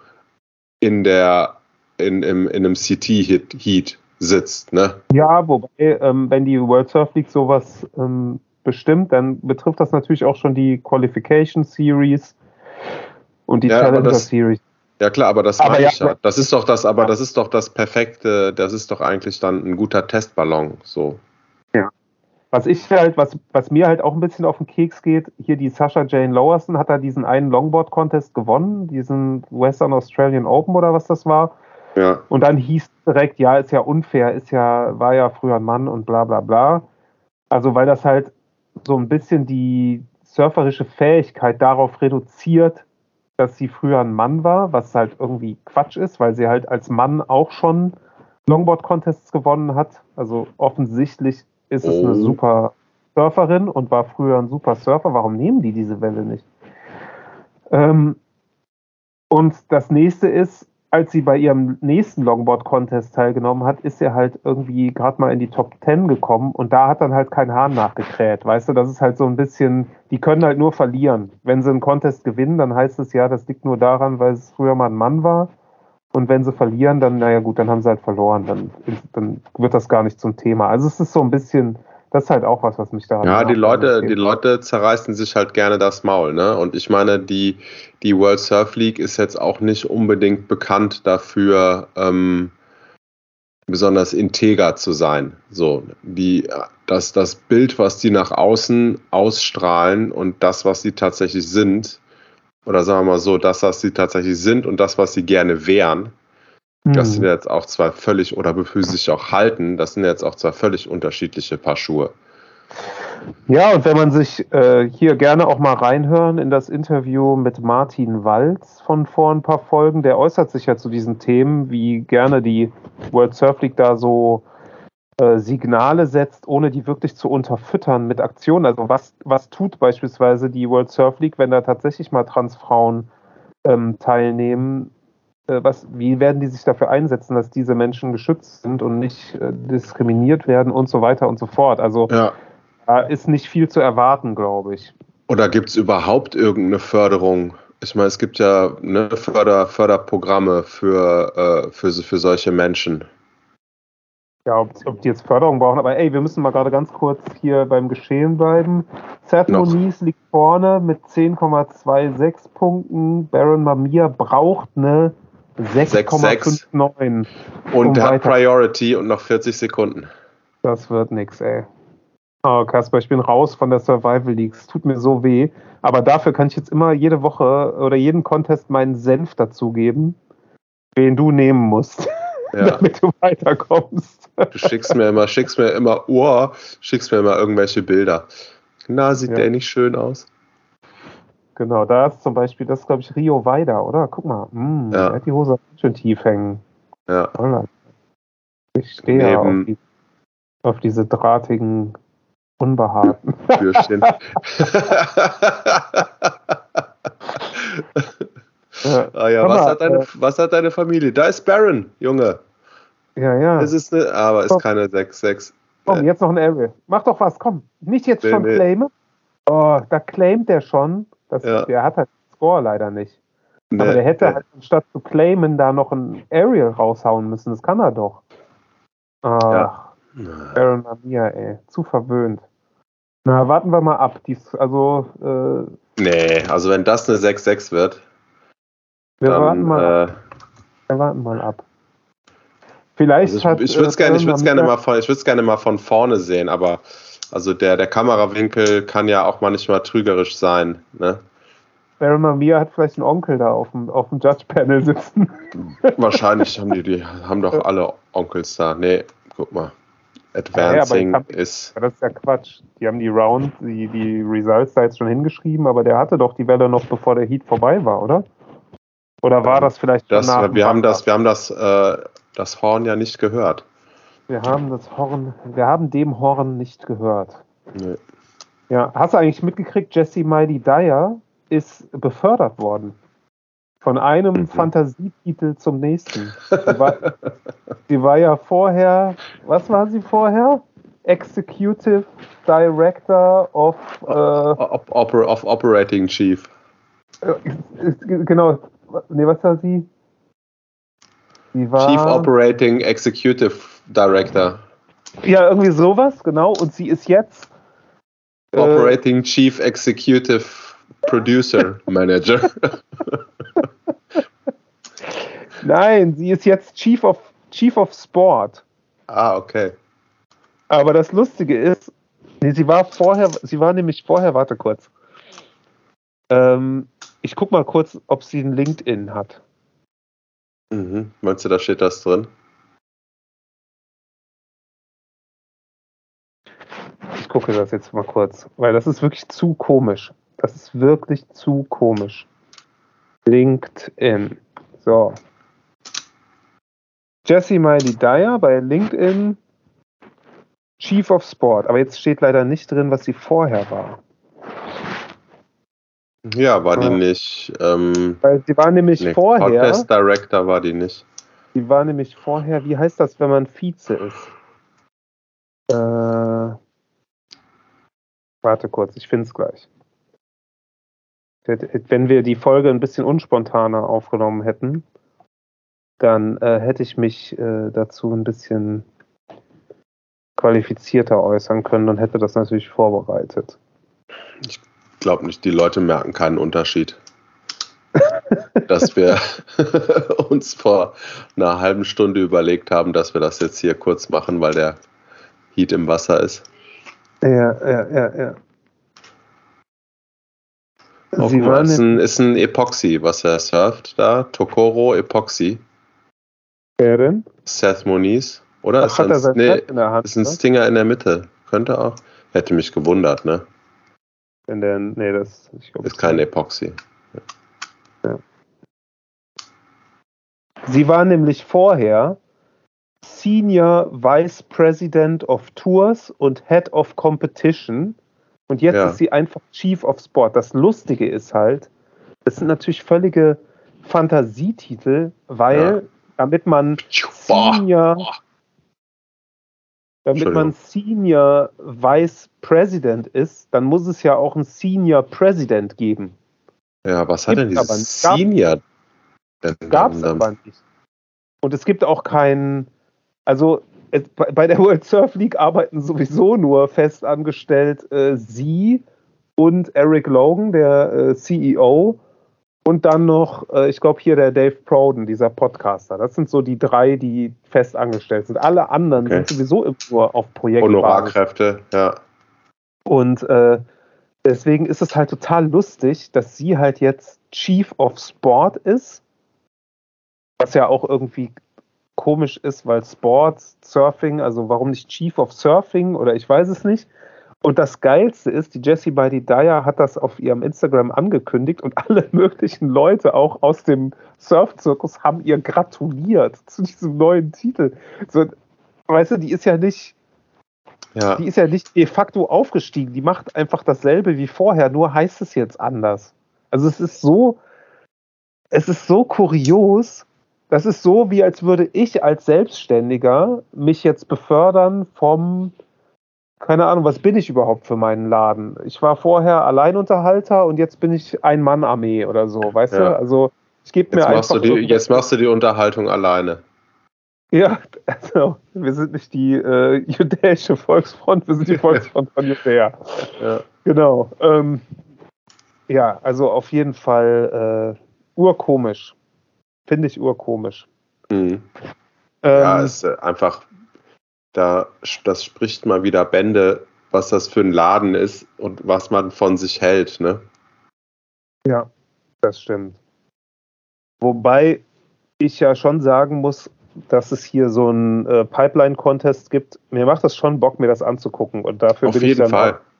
in der in, in, in einem CT-Heat sitzt. Ne? Ja, wobei, ähm, wenn die World Surf League sowas ähm, bestimmt, dann betrifft das natürlich auch schon die Qualification Series und die Ja, Challenger das- Series. Ja klar, aber das Aber ja, ich ja. Das ist doch das, aber das ist doch das perfekte, das ist doch eigentlich dann ein guter Testballon. So. Was ich halt, was, was mir halt auch ein bisschen auf den Keks geht, hier die Sasha Jane Lowerson hat da diesen einen Longboard-Contest gewonnen, diesen Western Australian Open oder was das war. Ja. Und dann hieß direkt, ja, ist ja unfair, ist ja, war ja früher ein Mann und bla bla bla. Also weil das halt so ein bisschen die surferische Fähigkeit darauf reduziert, dass sie früher ein Mann war, was halt irgendwie Quatsch ist, weil sie halt als Mann auch schon Longboard-Contests gewonnen hat. Also offensichtlich ist es eine Oh. super Surferin und war früher ein super Surfer. Warum nehmen die diese Welle nicht? Ähm, und das nächste ist, als sie bei ihrem nächsten Longboard-Contest teilgenommen hat, ist sie halt irgendwie gerade mal in die Top 10 gekommen und da hat dann halt kein Hahn nachgekräht. Weißt du, das ist halt so ein bisschen, die können halt nur verlieren. Wenn sie einen Contest gewinnen, dann heißt es ja, das liegt nur daran, weil es früher mal ein Mann war. Und wenn sie verlieren, dann, naja gut, dann haben sie halt verloren. Dann, dann wird das gar nicht zum Thema. Also es ist so ein bisschen, das ist halt auch was, was mich daran Ja, die Leute, die Leute zerreißen sich halt gerne das Maul, ne? Und ich meine, die, die World Surf League ist jetzt auch nicht unbedingt bekannt dafür, ähm, besonders integer zu sein. So, die, das, das Bild, was die nach außen ausstrahlen und das, was sie tatsächlich sind, oder sagen wir mal so, das, was sie tatsächlich sind und das, was sie gerne wären, das sind jetzt auch zwei völlig, oder wofür sie sich auch halten, das sind jetzt auch zwei völlig unterschiedliche Paar Schuhe. Ja, und wenn man sich äh, hier gerne auch mal reinhören in das Interview mit Martin Walz von vor ein paar Folgen, der äußert sich ja zu diesen Themen, wie gerne die World Surf League da so äh, Signale setzt, ohne die wirklich zu unterfüttern mit Aktionen. Also was, was tut beispielsweise die World Surf League, wenn da tatsächlich mal Transfrauen ähm, teilnehmen? Äh, was, wie werden die sich dafür einsetzen, dass diese Menschen geschützt sind und nicht äh, diskriminiert werden und so weiter und so fort? Also Ja. da ist nicht viel zu erwarten, glaube ich. Oder gibt es überhaupt irgendeine Förderung? Ich meine, es gibt ja ne, Förder, Förderprogramme für, äh, für, für solche Menschen. Ja, ob, ob die jetzt Förderung brauchen, aber ey, wir müssen mal gerade ganz kurz hier beim Geschehen bleiben. Seth. Moniz liegt vorne mit 10,26 Punkten. Baron Mamia braucht eine 6,59. Und Um hat weiter- Priority und noch 40 Sekunden. Das wird nix, ey. Oh, Kasper, ich bin raus von der Survival League. Es tut mir so weh. Aber dafür kann ich jetzt immer jede Woche oder jeden Contest meinen Senf dazugeben, wen du nehmen musst, Ja. damit du weiterkommst. Du schickst mir immer, schickst mir immer, oh, schickst mir immer irgendwelche Bilder. Na, sieht Ja. der nicht schön aus? Genau, da ist zum Beispiel, das ist glaube ich Rio Weider, oder? Guck mal, mm, Ja. der hat die Hose schön tief hängen. Ja. Ich stehe ja auf, Neben- die, auf diese drahtigen, unbehaarten. Bürschchen. Ja, ah ja, was mal, hat, deine, äh, was hat deine Familie? Da ist Baron, Junge. ja. ja. Es ist eine, aber ist Komm. keine 6-6. Komm, jetzt noch ein Aerial. Mach doch was, komm. Nicht jetzt Nee, schon nee. claimen. Oh, da claimt der schon. Das, Ja. Der hat halt den Score leider nicht. Aber Nee, der hätte halt anstatt zu claimen da noch ein Aerial raushauen müssen. Das kann er doch. Ach, Baron Mamia, ey. Zu verwöhnt. Na, warten wir mal ab. Dies, also, äh, Nee, also wenn das eine 6-6 wird, wir, dann. warten mal, äh, wir warten mal ab. Vielleicht also ich hat. ich würde es äh, gerne, ich würd's gerne, mal von- ich gerne mal von vorne sehen, aber also der, der Kamerawinkel kann ja auch manchmal trügerisch sein. Ne? Baron Mamia hat vielleicht einen Onkel da auf dem, auf dem Judge-Panel sitzen. Wahrscheinlich haben die, die haben doch alle Onkels da. Nee, guck mal. Ja, Advancing ich hab- ist. Ja, das ist ja Quatsch. Die haben die Round, die, die Results da jetzt schon hingeschrieben, aber der hatte doch die Welle noch bevor der Heat vorbei war, oder? Oder war das vielleicht Das, nach wir haben das, wir haben das, äh, das Horn ja nicht gehört. Wir haben das Horn, wir haben dem Horn nicht gehört. Nee. Ja, hast du eigentlich mitgekriegt, Jessie Mighty Dyer ist befördert worden. Von einem Mhm. Fantasietitel zum nächsten. Sie war, sie war ja vorher, was war sie vorher? Executive Director of äh, Op Oper of Operating Chief. Äh, Genau. Nee, was war sie? Sie war. Chief Operating Executive Director. Ja, irgendwie sowas, genau. Und sie ist jetzt. Äh, Operating Chief Executive Producer Manager. Nein, sie ist jetzt Chief of, Chief of Sport. Ah, okay. Aber das Lustige ist, nee, sie war vorher, sie war nämlich vorher, warte kurz. Ähm, ich guck mal kurz, ob sie ein LinkedIn hat. Mhm. Meinst du, da steht das drin? Ich gucke das jetzt mal kurz, weil das ist wirklich zu komisch. Das ist wirklich zu komisch. LinkedIn. So. Jesse Miley Dyer bei LinkedIn Chief of Sport. Aber jetzt steht leider nicht drin, was sie vorher war. Ja, war die nicht. Ähm, Weil sie war nämlich nee, vorher. Podcast Director war die nicht. Sie war nämlich vorher, wie heißt das, wenn man Vize ist? Äh, warte kurz, ich finde es gleich. Wenn wir die Folge ein bisschen unspontaner aufgenommen hätten, dann äh, hätte ich mich äh, dazu ein bisschen qualifizierter äußern können und hätte das natürlich vorbereitet. Ich glaube nicht, die Leute merken keinen Unterschied. dass wir uns vor einer halben Stunde überlegt haben, dass wir das jetzt hier kurz machen, weil der Heat im Wasser ist. Ja, ja, ja, ja. Auch Sie ist, ein, ist ein Epoxy, was er surft da. Tokoro Epoxy. Wer denn? Seth Moniz. Oder? Ach, ist, hat ein, nee, Hand, ist ein ne? Stinger in der Mitte. Könnte auch. Hätte mich gewundert, ne? In der, nee, das ich glaub, ist kein Epoxy. Ja. Sie war nämlich vorher Senior Vice President of Tours und Head of Competition. Und jetzt ja. ist sie einfach Chief of Sport. Das Lustige ist halt, das sind natürlich völlige Fantasietitel, weil ja. damit man Senior, damit man Senior Vice President ist, dann muss es ja auch einen Senior President geben. Ja, was hat denn dieses Senior? Gab es aber nicht. Und es gibt auch keinen, also es, bei der World Surf League arbeiten sowieso nur festangestellt äh, sie und Eric Logan, der äh, CEO, und dann noch, äh, ich glaube, hier der Dave Proden, dieser Podcaster. Das sind so die drei, die fest angestellt sind. Alle anderen okay. sind sowieso nur auf Projekten. Honorarkräfte, ja. Und äh, deswegen ist es halt total lustig, dass sie halt jetzt Chief of Sport ist. Was ja auch irgendwie komisch ist, weil Sport, Surfing, also warum nicht Chief of Surfing oder ich weiß es nicht. Und das Geilste ist, die Jessie by the Dyer hat das auf ihrem Instagram angekündigt und alle möglichen Leute auch aus dem Surf-Zirkus haben ihr gratuliert zu diesem neuen Titel. So, weißt du, die ist ja nicht, ja. die ist ja nicht de facto aufgestiegen. Die macht einfach dasselbe wie vorher, nur heißt es jetzt anders. Also es ist so, es ist so kurios. Das ist so, wie als würde ich als Selbstständiger mich jetzt befördern vom keine Ahnung, was bin ich überhaupt für meinen Laden? Ich war vorher Alleinunterhalter und jetzt bin ich Ein-Mann-Armee oder so, weißt ja. du? Also ich gebe mir einfach. Machst die, jetzt machst du die Unterhaltung alleine. Ja, also wir sind nicht die äh, jüdische Volksfront, wir sind die Volksfront von Judäa. Ja. Genau. Ähm, ja, also auf jeden Fall äh, urkomisch. Finde ich urkomisch. Mhm. Ähm, ja, ist äh, einfach da, das spricht mal wieder Bände, was das für ein Laden ist und was man von sich hält, ne? Ja, das stimmt. Wobei ich ja schon sagen muss, dass es hier so einen äh, Pipeline-Contest gibt. Mir macht das schon Bock, mir das anzugucken. Und dafür Auf bin ich dann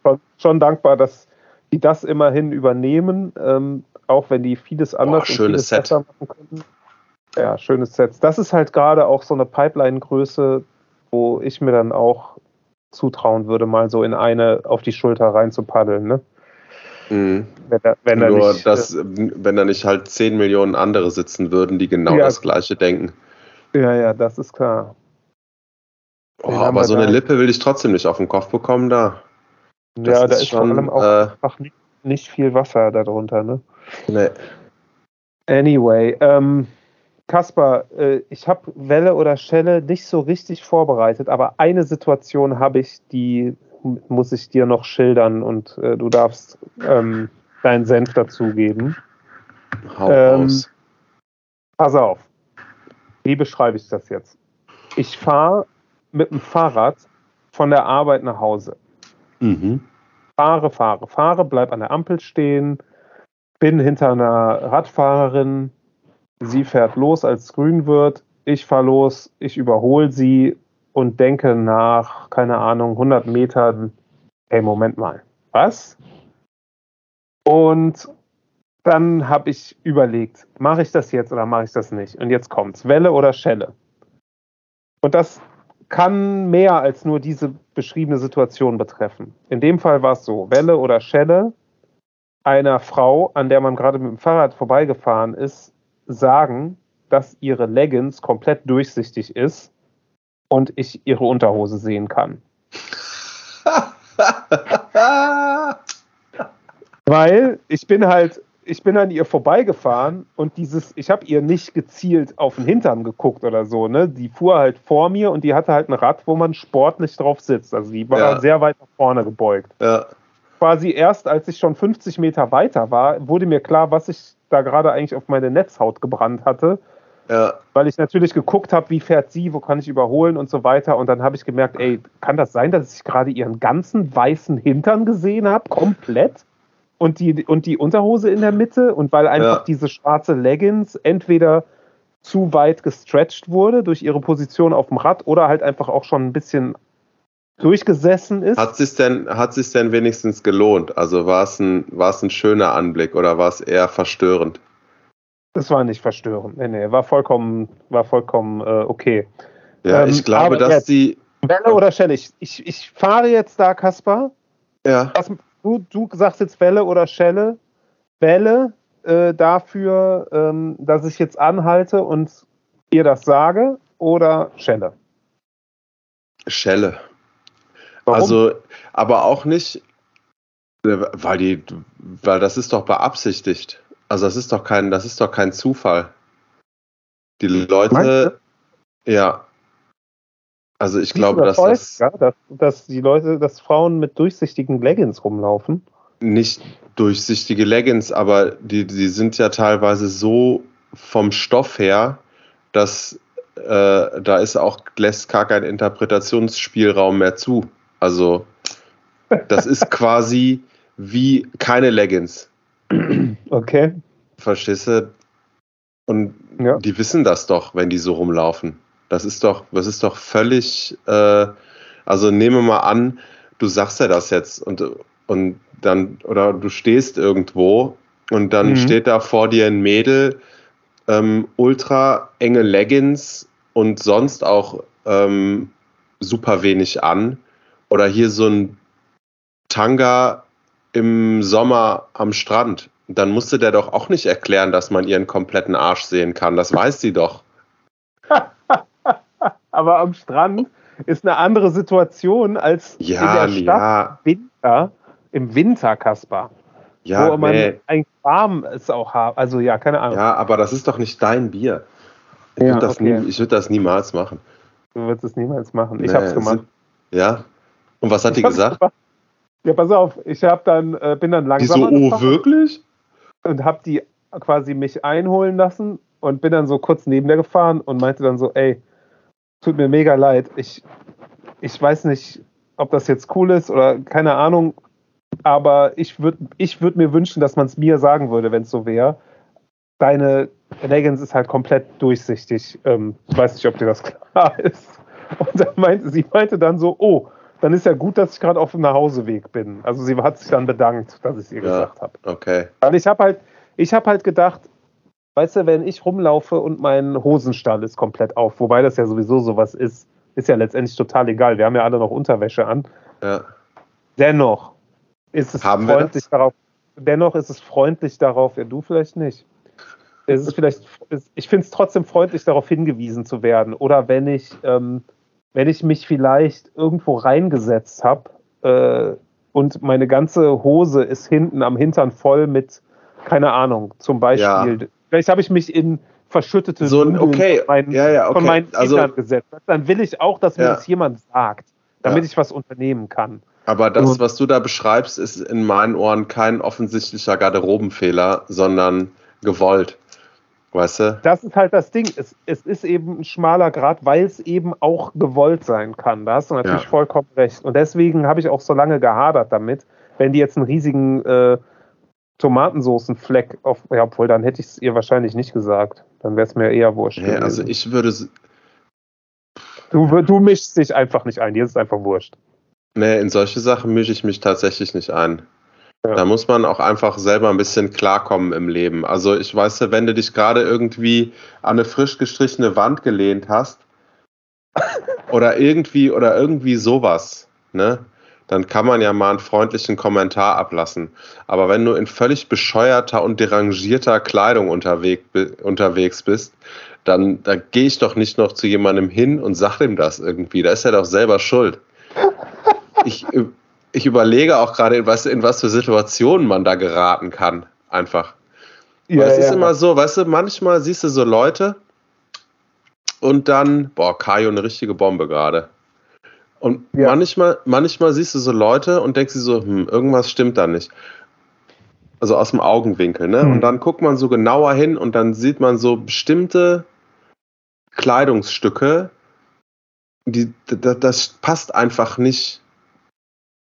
schon, schon, dankbar, dass die das immerhin übernehmen, ähm, auch wenn die vieles anders Boah, und vieles Set. besser machen können. Ja, schönes Set. Das ist halt gerade auch so eine Pipeline-Größe, wo ich mir dann auch zutrauen würde, mal so in eine auf die Schulter rein zu paddeln. Ne? Mhm. Wenn, da, wenn Nur, da nicht, dass, äh, wenn da nicht halt 10 Millionen andere sitzen würden, die genau ja, das Gleiche denken. Ja, ja, das ist klar. Oh, aber so eine Lippe will ich trotzdem nicht auf den Kopf bekommen da. Das ja, da ist schon, vor allem auch äh, einfach nicht, nicht, viel Wasser darunter, ne? Nee. Anyway, ähm, Kasper, äh, ich habe Welle oder Schelle nicht so richtig vorbereitet, aber eine Situation habe ich, die muss ich dir noch schildern und äh, du darfst ähm, deinen Senf dazugeben. Hau ähm, aus. Pass auf. Wie beschreibe ich das jetzt? Ich fahre mit dem Fahrrad von der Arbeit nach Hause. Mhm. Fahre, fahre, fahre, bleib an der Ampel stehen, bin hinter einer Radfahrerin, sie fährt los, als es grün wird, ich fahre los, ich überhole sie und denke nach, keine Ahnung, 100 Metern, hey, Moment mal, was? Und dann habe ich überlegt, mache ich das jetzt oder mache ich das nicht? Und jetzt kommt's, Welle oder Schelle? Und das kann mehr als nur diese beschriebene Situation betreffen. In dem Fall war es so, Welle oder Schelle einer Frau, an der man gerade mit dem Fahrrad vorbeigefahren ist, sagen, dass ihre Leggings komplett durchsichtig ist und ich ihre Unterhose sehen kann. Weil ich bin halt, ich bin an ihr vorbeigefahren und dieses, ich habe ihr nicht gezielt auf den Hintern geguckt oder so, ne? Die fuhr halt vor mir und die hatte halt ein Rad, wo man sportlich drauf sitzt. Also die war ja. sehr weit nach vorne gebeugt. Ja. Quasi erst, als ich schon 50 Meter weiter war, wurde mir klar, was ich da gerade eigentlich auf meine Netzhaut gebrannt hatte. Ja. Weil ich natürlich geguckt habe, wie fährt sie, wo kann ich überholen und so weiter. Und dann habe ich gemerkt, ey, kann das sein, dass ich gerade ihren ganzen weißen Hintern gesehen habe, komplett? Und die, und die Unterhose in der Mitte? Und weil einfach ja. diese schwarze Leggings entweder zu weit gestretched wurde durch ihre Position auf dem Rad oder halt einfach auch schon ein bisschen durchgesessen ist. Hat es denn, hat sich denn wenigstens gelohnt? Also war es ein, war es ein schöner Anblick oder war es eher verstörend? Das war nicht verstörend. Nee, nee, war vollkommen, war vollkommen äh, okay. Ja, ähm, ich glaube, dass jetzt, die. Welle oder Schelle? Ich, ich, ich fahre jetzt da, Kaspar. Ja. Was, du, du sagst jetzt Welle oder Schelle. Welle äh, dafür, ähm, dass ich jetzt anhalte und ihr das sage oder Schelle? Schelle. Warum? Also, aber auch nicht, äh, weil die, weil das ist doch beabsichtigt. Also das ist doch kein, das ist doch kein Zufall. Die Leute, ja. Also ich glaube, dass das, ja, dass, dass die Leute, dass Frauen mit durchsichtigen Leggings rumlaufen. Nicht durchsichtige Leggings, aber die, die sind ja teilweise so vom Stoff her, dass äh, da ist auch lässt gar kein Interpretationsspielraum mehr zu. Also, das ist quasi wie keine Leggings. Okay. Verstehst du? Und ja. die wissen das doch, wenn die so rumlaufen. Das ist doch, das ist doch völlig, äh, also nehme mal an, du sagst ja das jetzt und, und dann, oder du stehst irgendwo und dann mhm. steht da vor dir ein Mädel, ähm, ultra enge Leggings und sonst auch ähm, super wenig an oder hier so ein Tanga im Sommer am Strand. Dann musste der doch auch nicht erklären, dass man ihren kompletten Arsch sehen kann. Das weiß sie doch. Aber am Strand ist eine andere Situation als ja, in der Stadt ja. Winter, im Winter, Kaspar. Ja, wo man nee. eigentlich warm es auch hat. Also ja, keine Ahnung. Ja, aber das ist doch nicht dein Bier. Ich ja, würde das, okay. nie, würd das niemals machen. Du würdest es niemals machen. Ich nee, habe es gemacht. Ja, und was hat die gesagt? Ja, pass auf, ich hab dann, äh, bin dann langsam. Die so, oh, wirklich? Und hab die quasi mich einholen lassen und bin dann so kurz neben der gefahren und meinte dann so, ey, tut mir mega leid. Ich, ich weiß nicht, ob das jetzt cool ist oder keine Ahnung, aber ich würde ich würd mir wünschen, dass man es mir sagen würde, wenn es so wäre. Deine Leggings ist halt komplett durchsichtig. Ähm, ich weiß nicht, ob dir das klar ist. Und dann meinte, sie meinte dann so, oh, dann ist ja gut, dass ich gerade auf dem Nachhauseweg bin. Also sie hat sich dann bedankt, dass ich es ihr ja, gesagt habe. Okay. Weil ich habe halt, ich habe halt gedacht, weißt du, wenn ich rumlaufe und mein Hosenstall ist komplett auf, wobei das ja sowieso sowas ist, ist ja letztendlich total egal. Wir haben ja alle noch Unterwäsche an. Ja. Dennoch ist es haben freundlich darauf. Dennoch ist es freundlich darauf, ja, du vielleicht nicht. Es ist vielleicht, ich finde es trotzdem freundlich, darauf hingewiesen zu werden. Oder wenn ich ähm, wenn ich mich vielleicht irgendwo reingesetzt habe äh, und meine ganze Hose ist hinten am Hintern voll mit, keine Ahnung, zum Beispiel. Ja. Vielleicht habe ich mich in verschüttete so ein, okay. von meinen, ja, ja, okay. von meinen also, Kindern gesetzt. Dann will ich auch, dass mir das jemand sagt, damit ich was unternehmen kann. aber das, Und- was du da beschreibst, ist in meinen Ohren kein offensichtlicher Garderobenfehler, sondern gewollt. Weißt du? Das ist halt das Ding. Es, es ist eben ein schmaler Grad, weil es eben auch gewollt sein kann. Da hast du natürlich Ja. vollkommen recht. Und deswegen habe ich auch so lange gehadert damit, wenn die jetzt einen riesigen äh, Tomatensoßenfleck auf, ja, obwohl dann hätte ich es ihr wahrscheinlich nicht gesagt. Dann wäre es mir eher wurscht. Nee, also ich würde, du, du mischst dich einfach nicht ein, dir ist es einfach wurscht. nee, in solche Sachen mische ich mich tatsächlich nicht ein. Ja. Da muss man auch einfach selber ein bisschen klarkommen im Leben. Also ich weiß ja, wenn du dich gerade irgendwie an eine frisch gestrichene Wand gelehnt hast oder irgendwie oder irgendwie sowas, ne? Dann kann man ja mal einen freundlichen Kommentar ablassen. Aber wenn du in völlig bescheuerter und derangierter Kleidung unterwegs, unterwegs bist, dann da gehe ich doch nicht noch zu jemandem hin und sag ihm das irgendwie. Da ist er doch selber schuld. Ich, ich überlege auch gerade, in was, in was für Situationen man da geraten kann. Einfach. Weil es ist immer so, weißt du, manchmal siehst du so Leute und dann, boah, Kajo eine richtige Bombe gerade. Und Ja. manchmal, manchmal siehst du so Leute und denkst dir so, hm, irgendwas stimmt da nicht. Also aus dem Augenwinkel, ne? Hm. Und dann guckt man so genauer hin und dann sieht man so bestimmte Kleidungsstücke, die, das, das passt einfach nicht.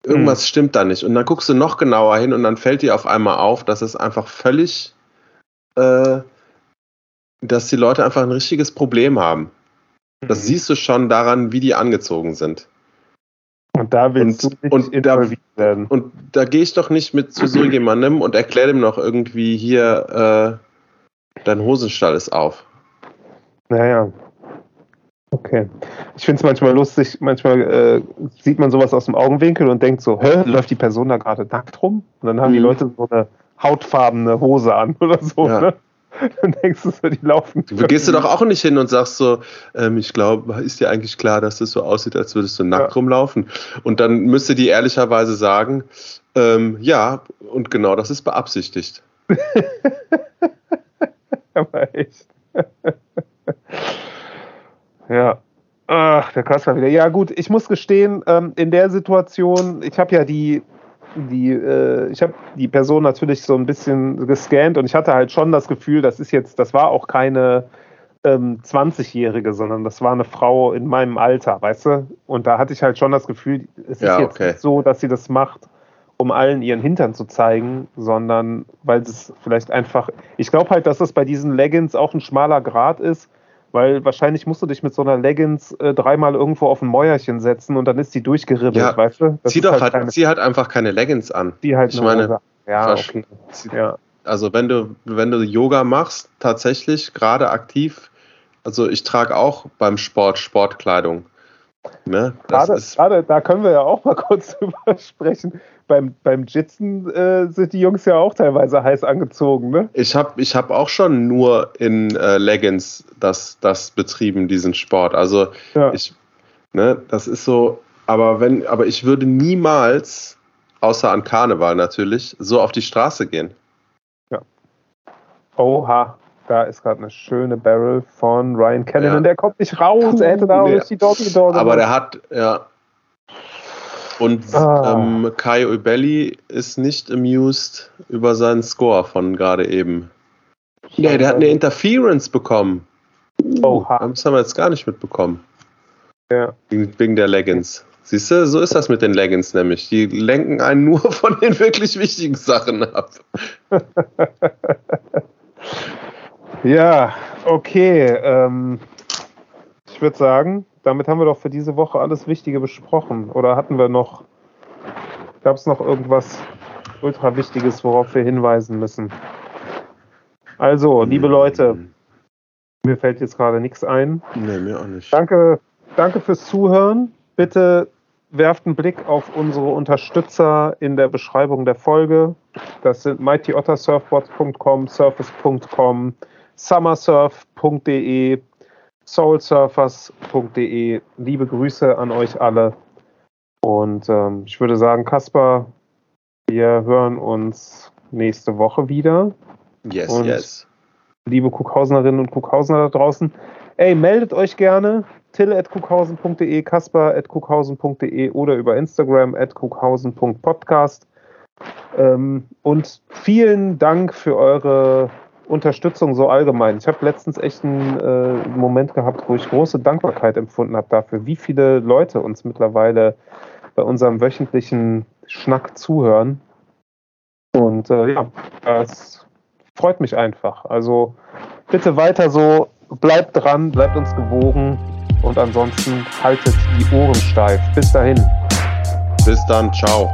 Irgendwas stimmt da nicht. Und dann guckst du noch genauer hin und dann fällt dir auf einmal auf, dass es einfach völlig, äh, dass die Leute einfach ein richtiges Problem haben. Das Mhm. siehst du schon daran, wie die angezogen sind. Und da willst Und- du nicht und da- werden. Und da gehe ich doch nicht mit zu so jemandem und erkläre dem noch irgendwie hier, äh, dein Hosenstall ist auf. Naja. Okay. Ich finde es manchmal lustig, manchmal äh, sieht man sowas aus dem Augenwinkel und denkt so, hä, läuft die Person da gerade nackt rum? Und dann haben die Mhm. Leute so eine hautfarbene Hose an oder so, Ja. ne? Dann denkst du so, die laufen. Du gehst du doch auch nicht hin und sagst so, ähm, ich glaube, ist dir eigentlich klar, dass das so aussieht, als würdest du nackt Ja. rumlaufen? Und dann müsste die ehrlicherweise sagen, ähm, ja, und genau das ist beabsichtigt. Aber echt. ja. Ach, der Kasper wieder. Ja, gut, ich muss gestehen, ähm, in der Situation, ich habe ja die, die, äh, ich habe die Person natürlich so ein bisschen gescannt und ich hatte halt schon das Gefühl, das ist jetzt, das war auch keine ähm, 20-Jährige, sondern das war eine Frau in meinem Alter, weißt du? Und da hatte ich halt schon das Gefühl, es ist Ja, jetzt okay. nicht so, dass sie das macht, um allen ihren Hintern zu zeigen, sondern weil es vielleicht einfach, ich glaube halt, dass das bei diesen Leggings auch ein schmaler Grad ist, weil wahrscheinlich musst du dich mit so einer Leggings äh, dreimal irgendwo auf ein Mäuerchen setzen und dann ist die durchgeribbelt, Ja, weißt du? Das zieh doch halt, keine, zieh halt einfach keine Leggings an. die halt ich eine meine, Hose. ja, okay. Ja. Also wenn du, wenn du Yoga machst, tatsächlich gerade aktiv, also ich trage auch beim Sport Sportkleidung. Ne? Das Gerade, ist, gerade, da können wir ja auch mal kurz drüber sprechen. Beim, beim Jitzen äh, sind die Jungs ja auch teilweise heiß angezogen, ne? ich habe ich hab auch schon nur in äh, Leggings das, das betrieben, diesen Sport. Also Ja. ich, ne, das ist so, aber wenn, aber ich würde niemals, außer an Karneval natürlich, so auf die Straße gehen. Oha, da ist gerade eine schöne Barrel von Ryan Callahan. Ja. Der kommt nicht raus. Er hätte da auch Nee. nicht die Doggy Dog. Aber der hat, ja. Und Ah. ähm, Kai Ubelli ist nicht amused über seinen Score von gerade eben. Nee, der hat eine Interference bekommen. Oha. Das haben wir jetzt gar nicht mitbekommen. Ja. Wegen, wegen der Leggings. Siehst du, so ist das mit den Leggings nämlich. Die lenken einen nur von den wirklich wichtigen Sachen ab. Ja, okay. Ähm, ich würde sagen, damit haben wir doch für diese Woche alles Wichtige besprochen. Oder hatten wir noch, gab es noch irgendwas ultra Wichtiges, worauf wir hinweisen müssen? Also, liebe Leute, mir fällt jetzt gerade nichts ein. Nee, mir auch nicht. Danke, danke fürs Zuhören. Bitte werft einen Blick auf unsere Unterstützer in der Beschreibung der Folge. Das sind mightyottersurfbots.com, surface.com, summersurf.de, soulsurfers.de. Liebe Grüße an euch alle. Und ähm, ich würde sagen, Kaspar, wir hören uns nächste Woche wieder. Yes, Und- yes. liebe Kuckhausenerinnen und Kuckhausener da draußen. Ey, meldet euch gerne. Till.kuckhausen.de, kasper.kuckhausen.de oder über Instagram at kuckhausen.podcast. Ähm, und vielen Dank für eure Unterstützung so allgemein. Ich habe letztens echt einen äh, Moment gehabt, wo ich große Dankbarkeit empfunden habe dafür, wie viele Leute uns mittlerweile bei unserem wöchentlichen Schnack zuhören. Und äh, ja, das freut mich einfach. Also bitte weiter so, bleibt dran, bleibt uns gewogen und ansonsten haltet die Ohren steif. Bis dahin. Bis dann, ciao.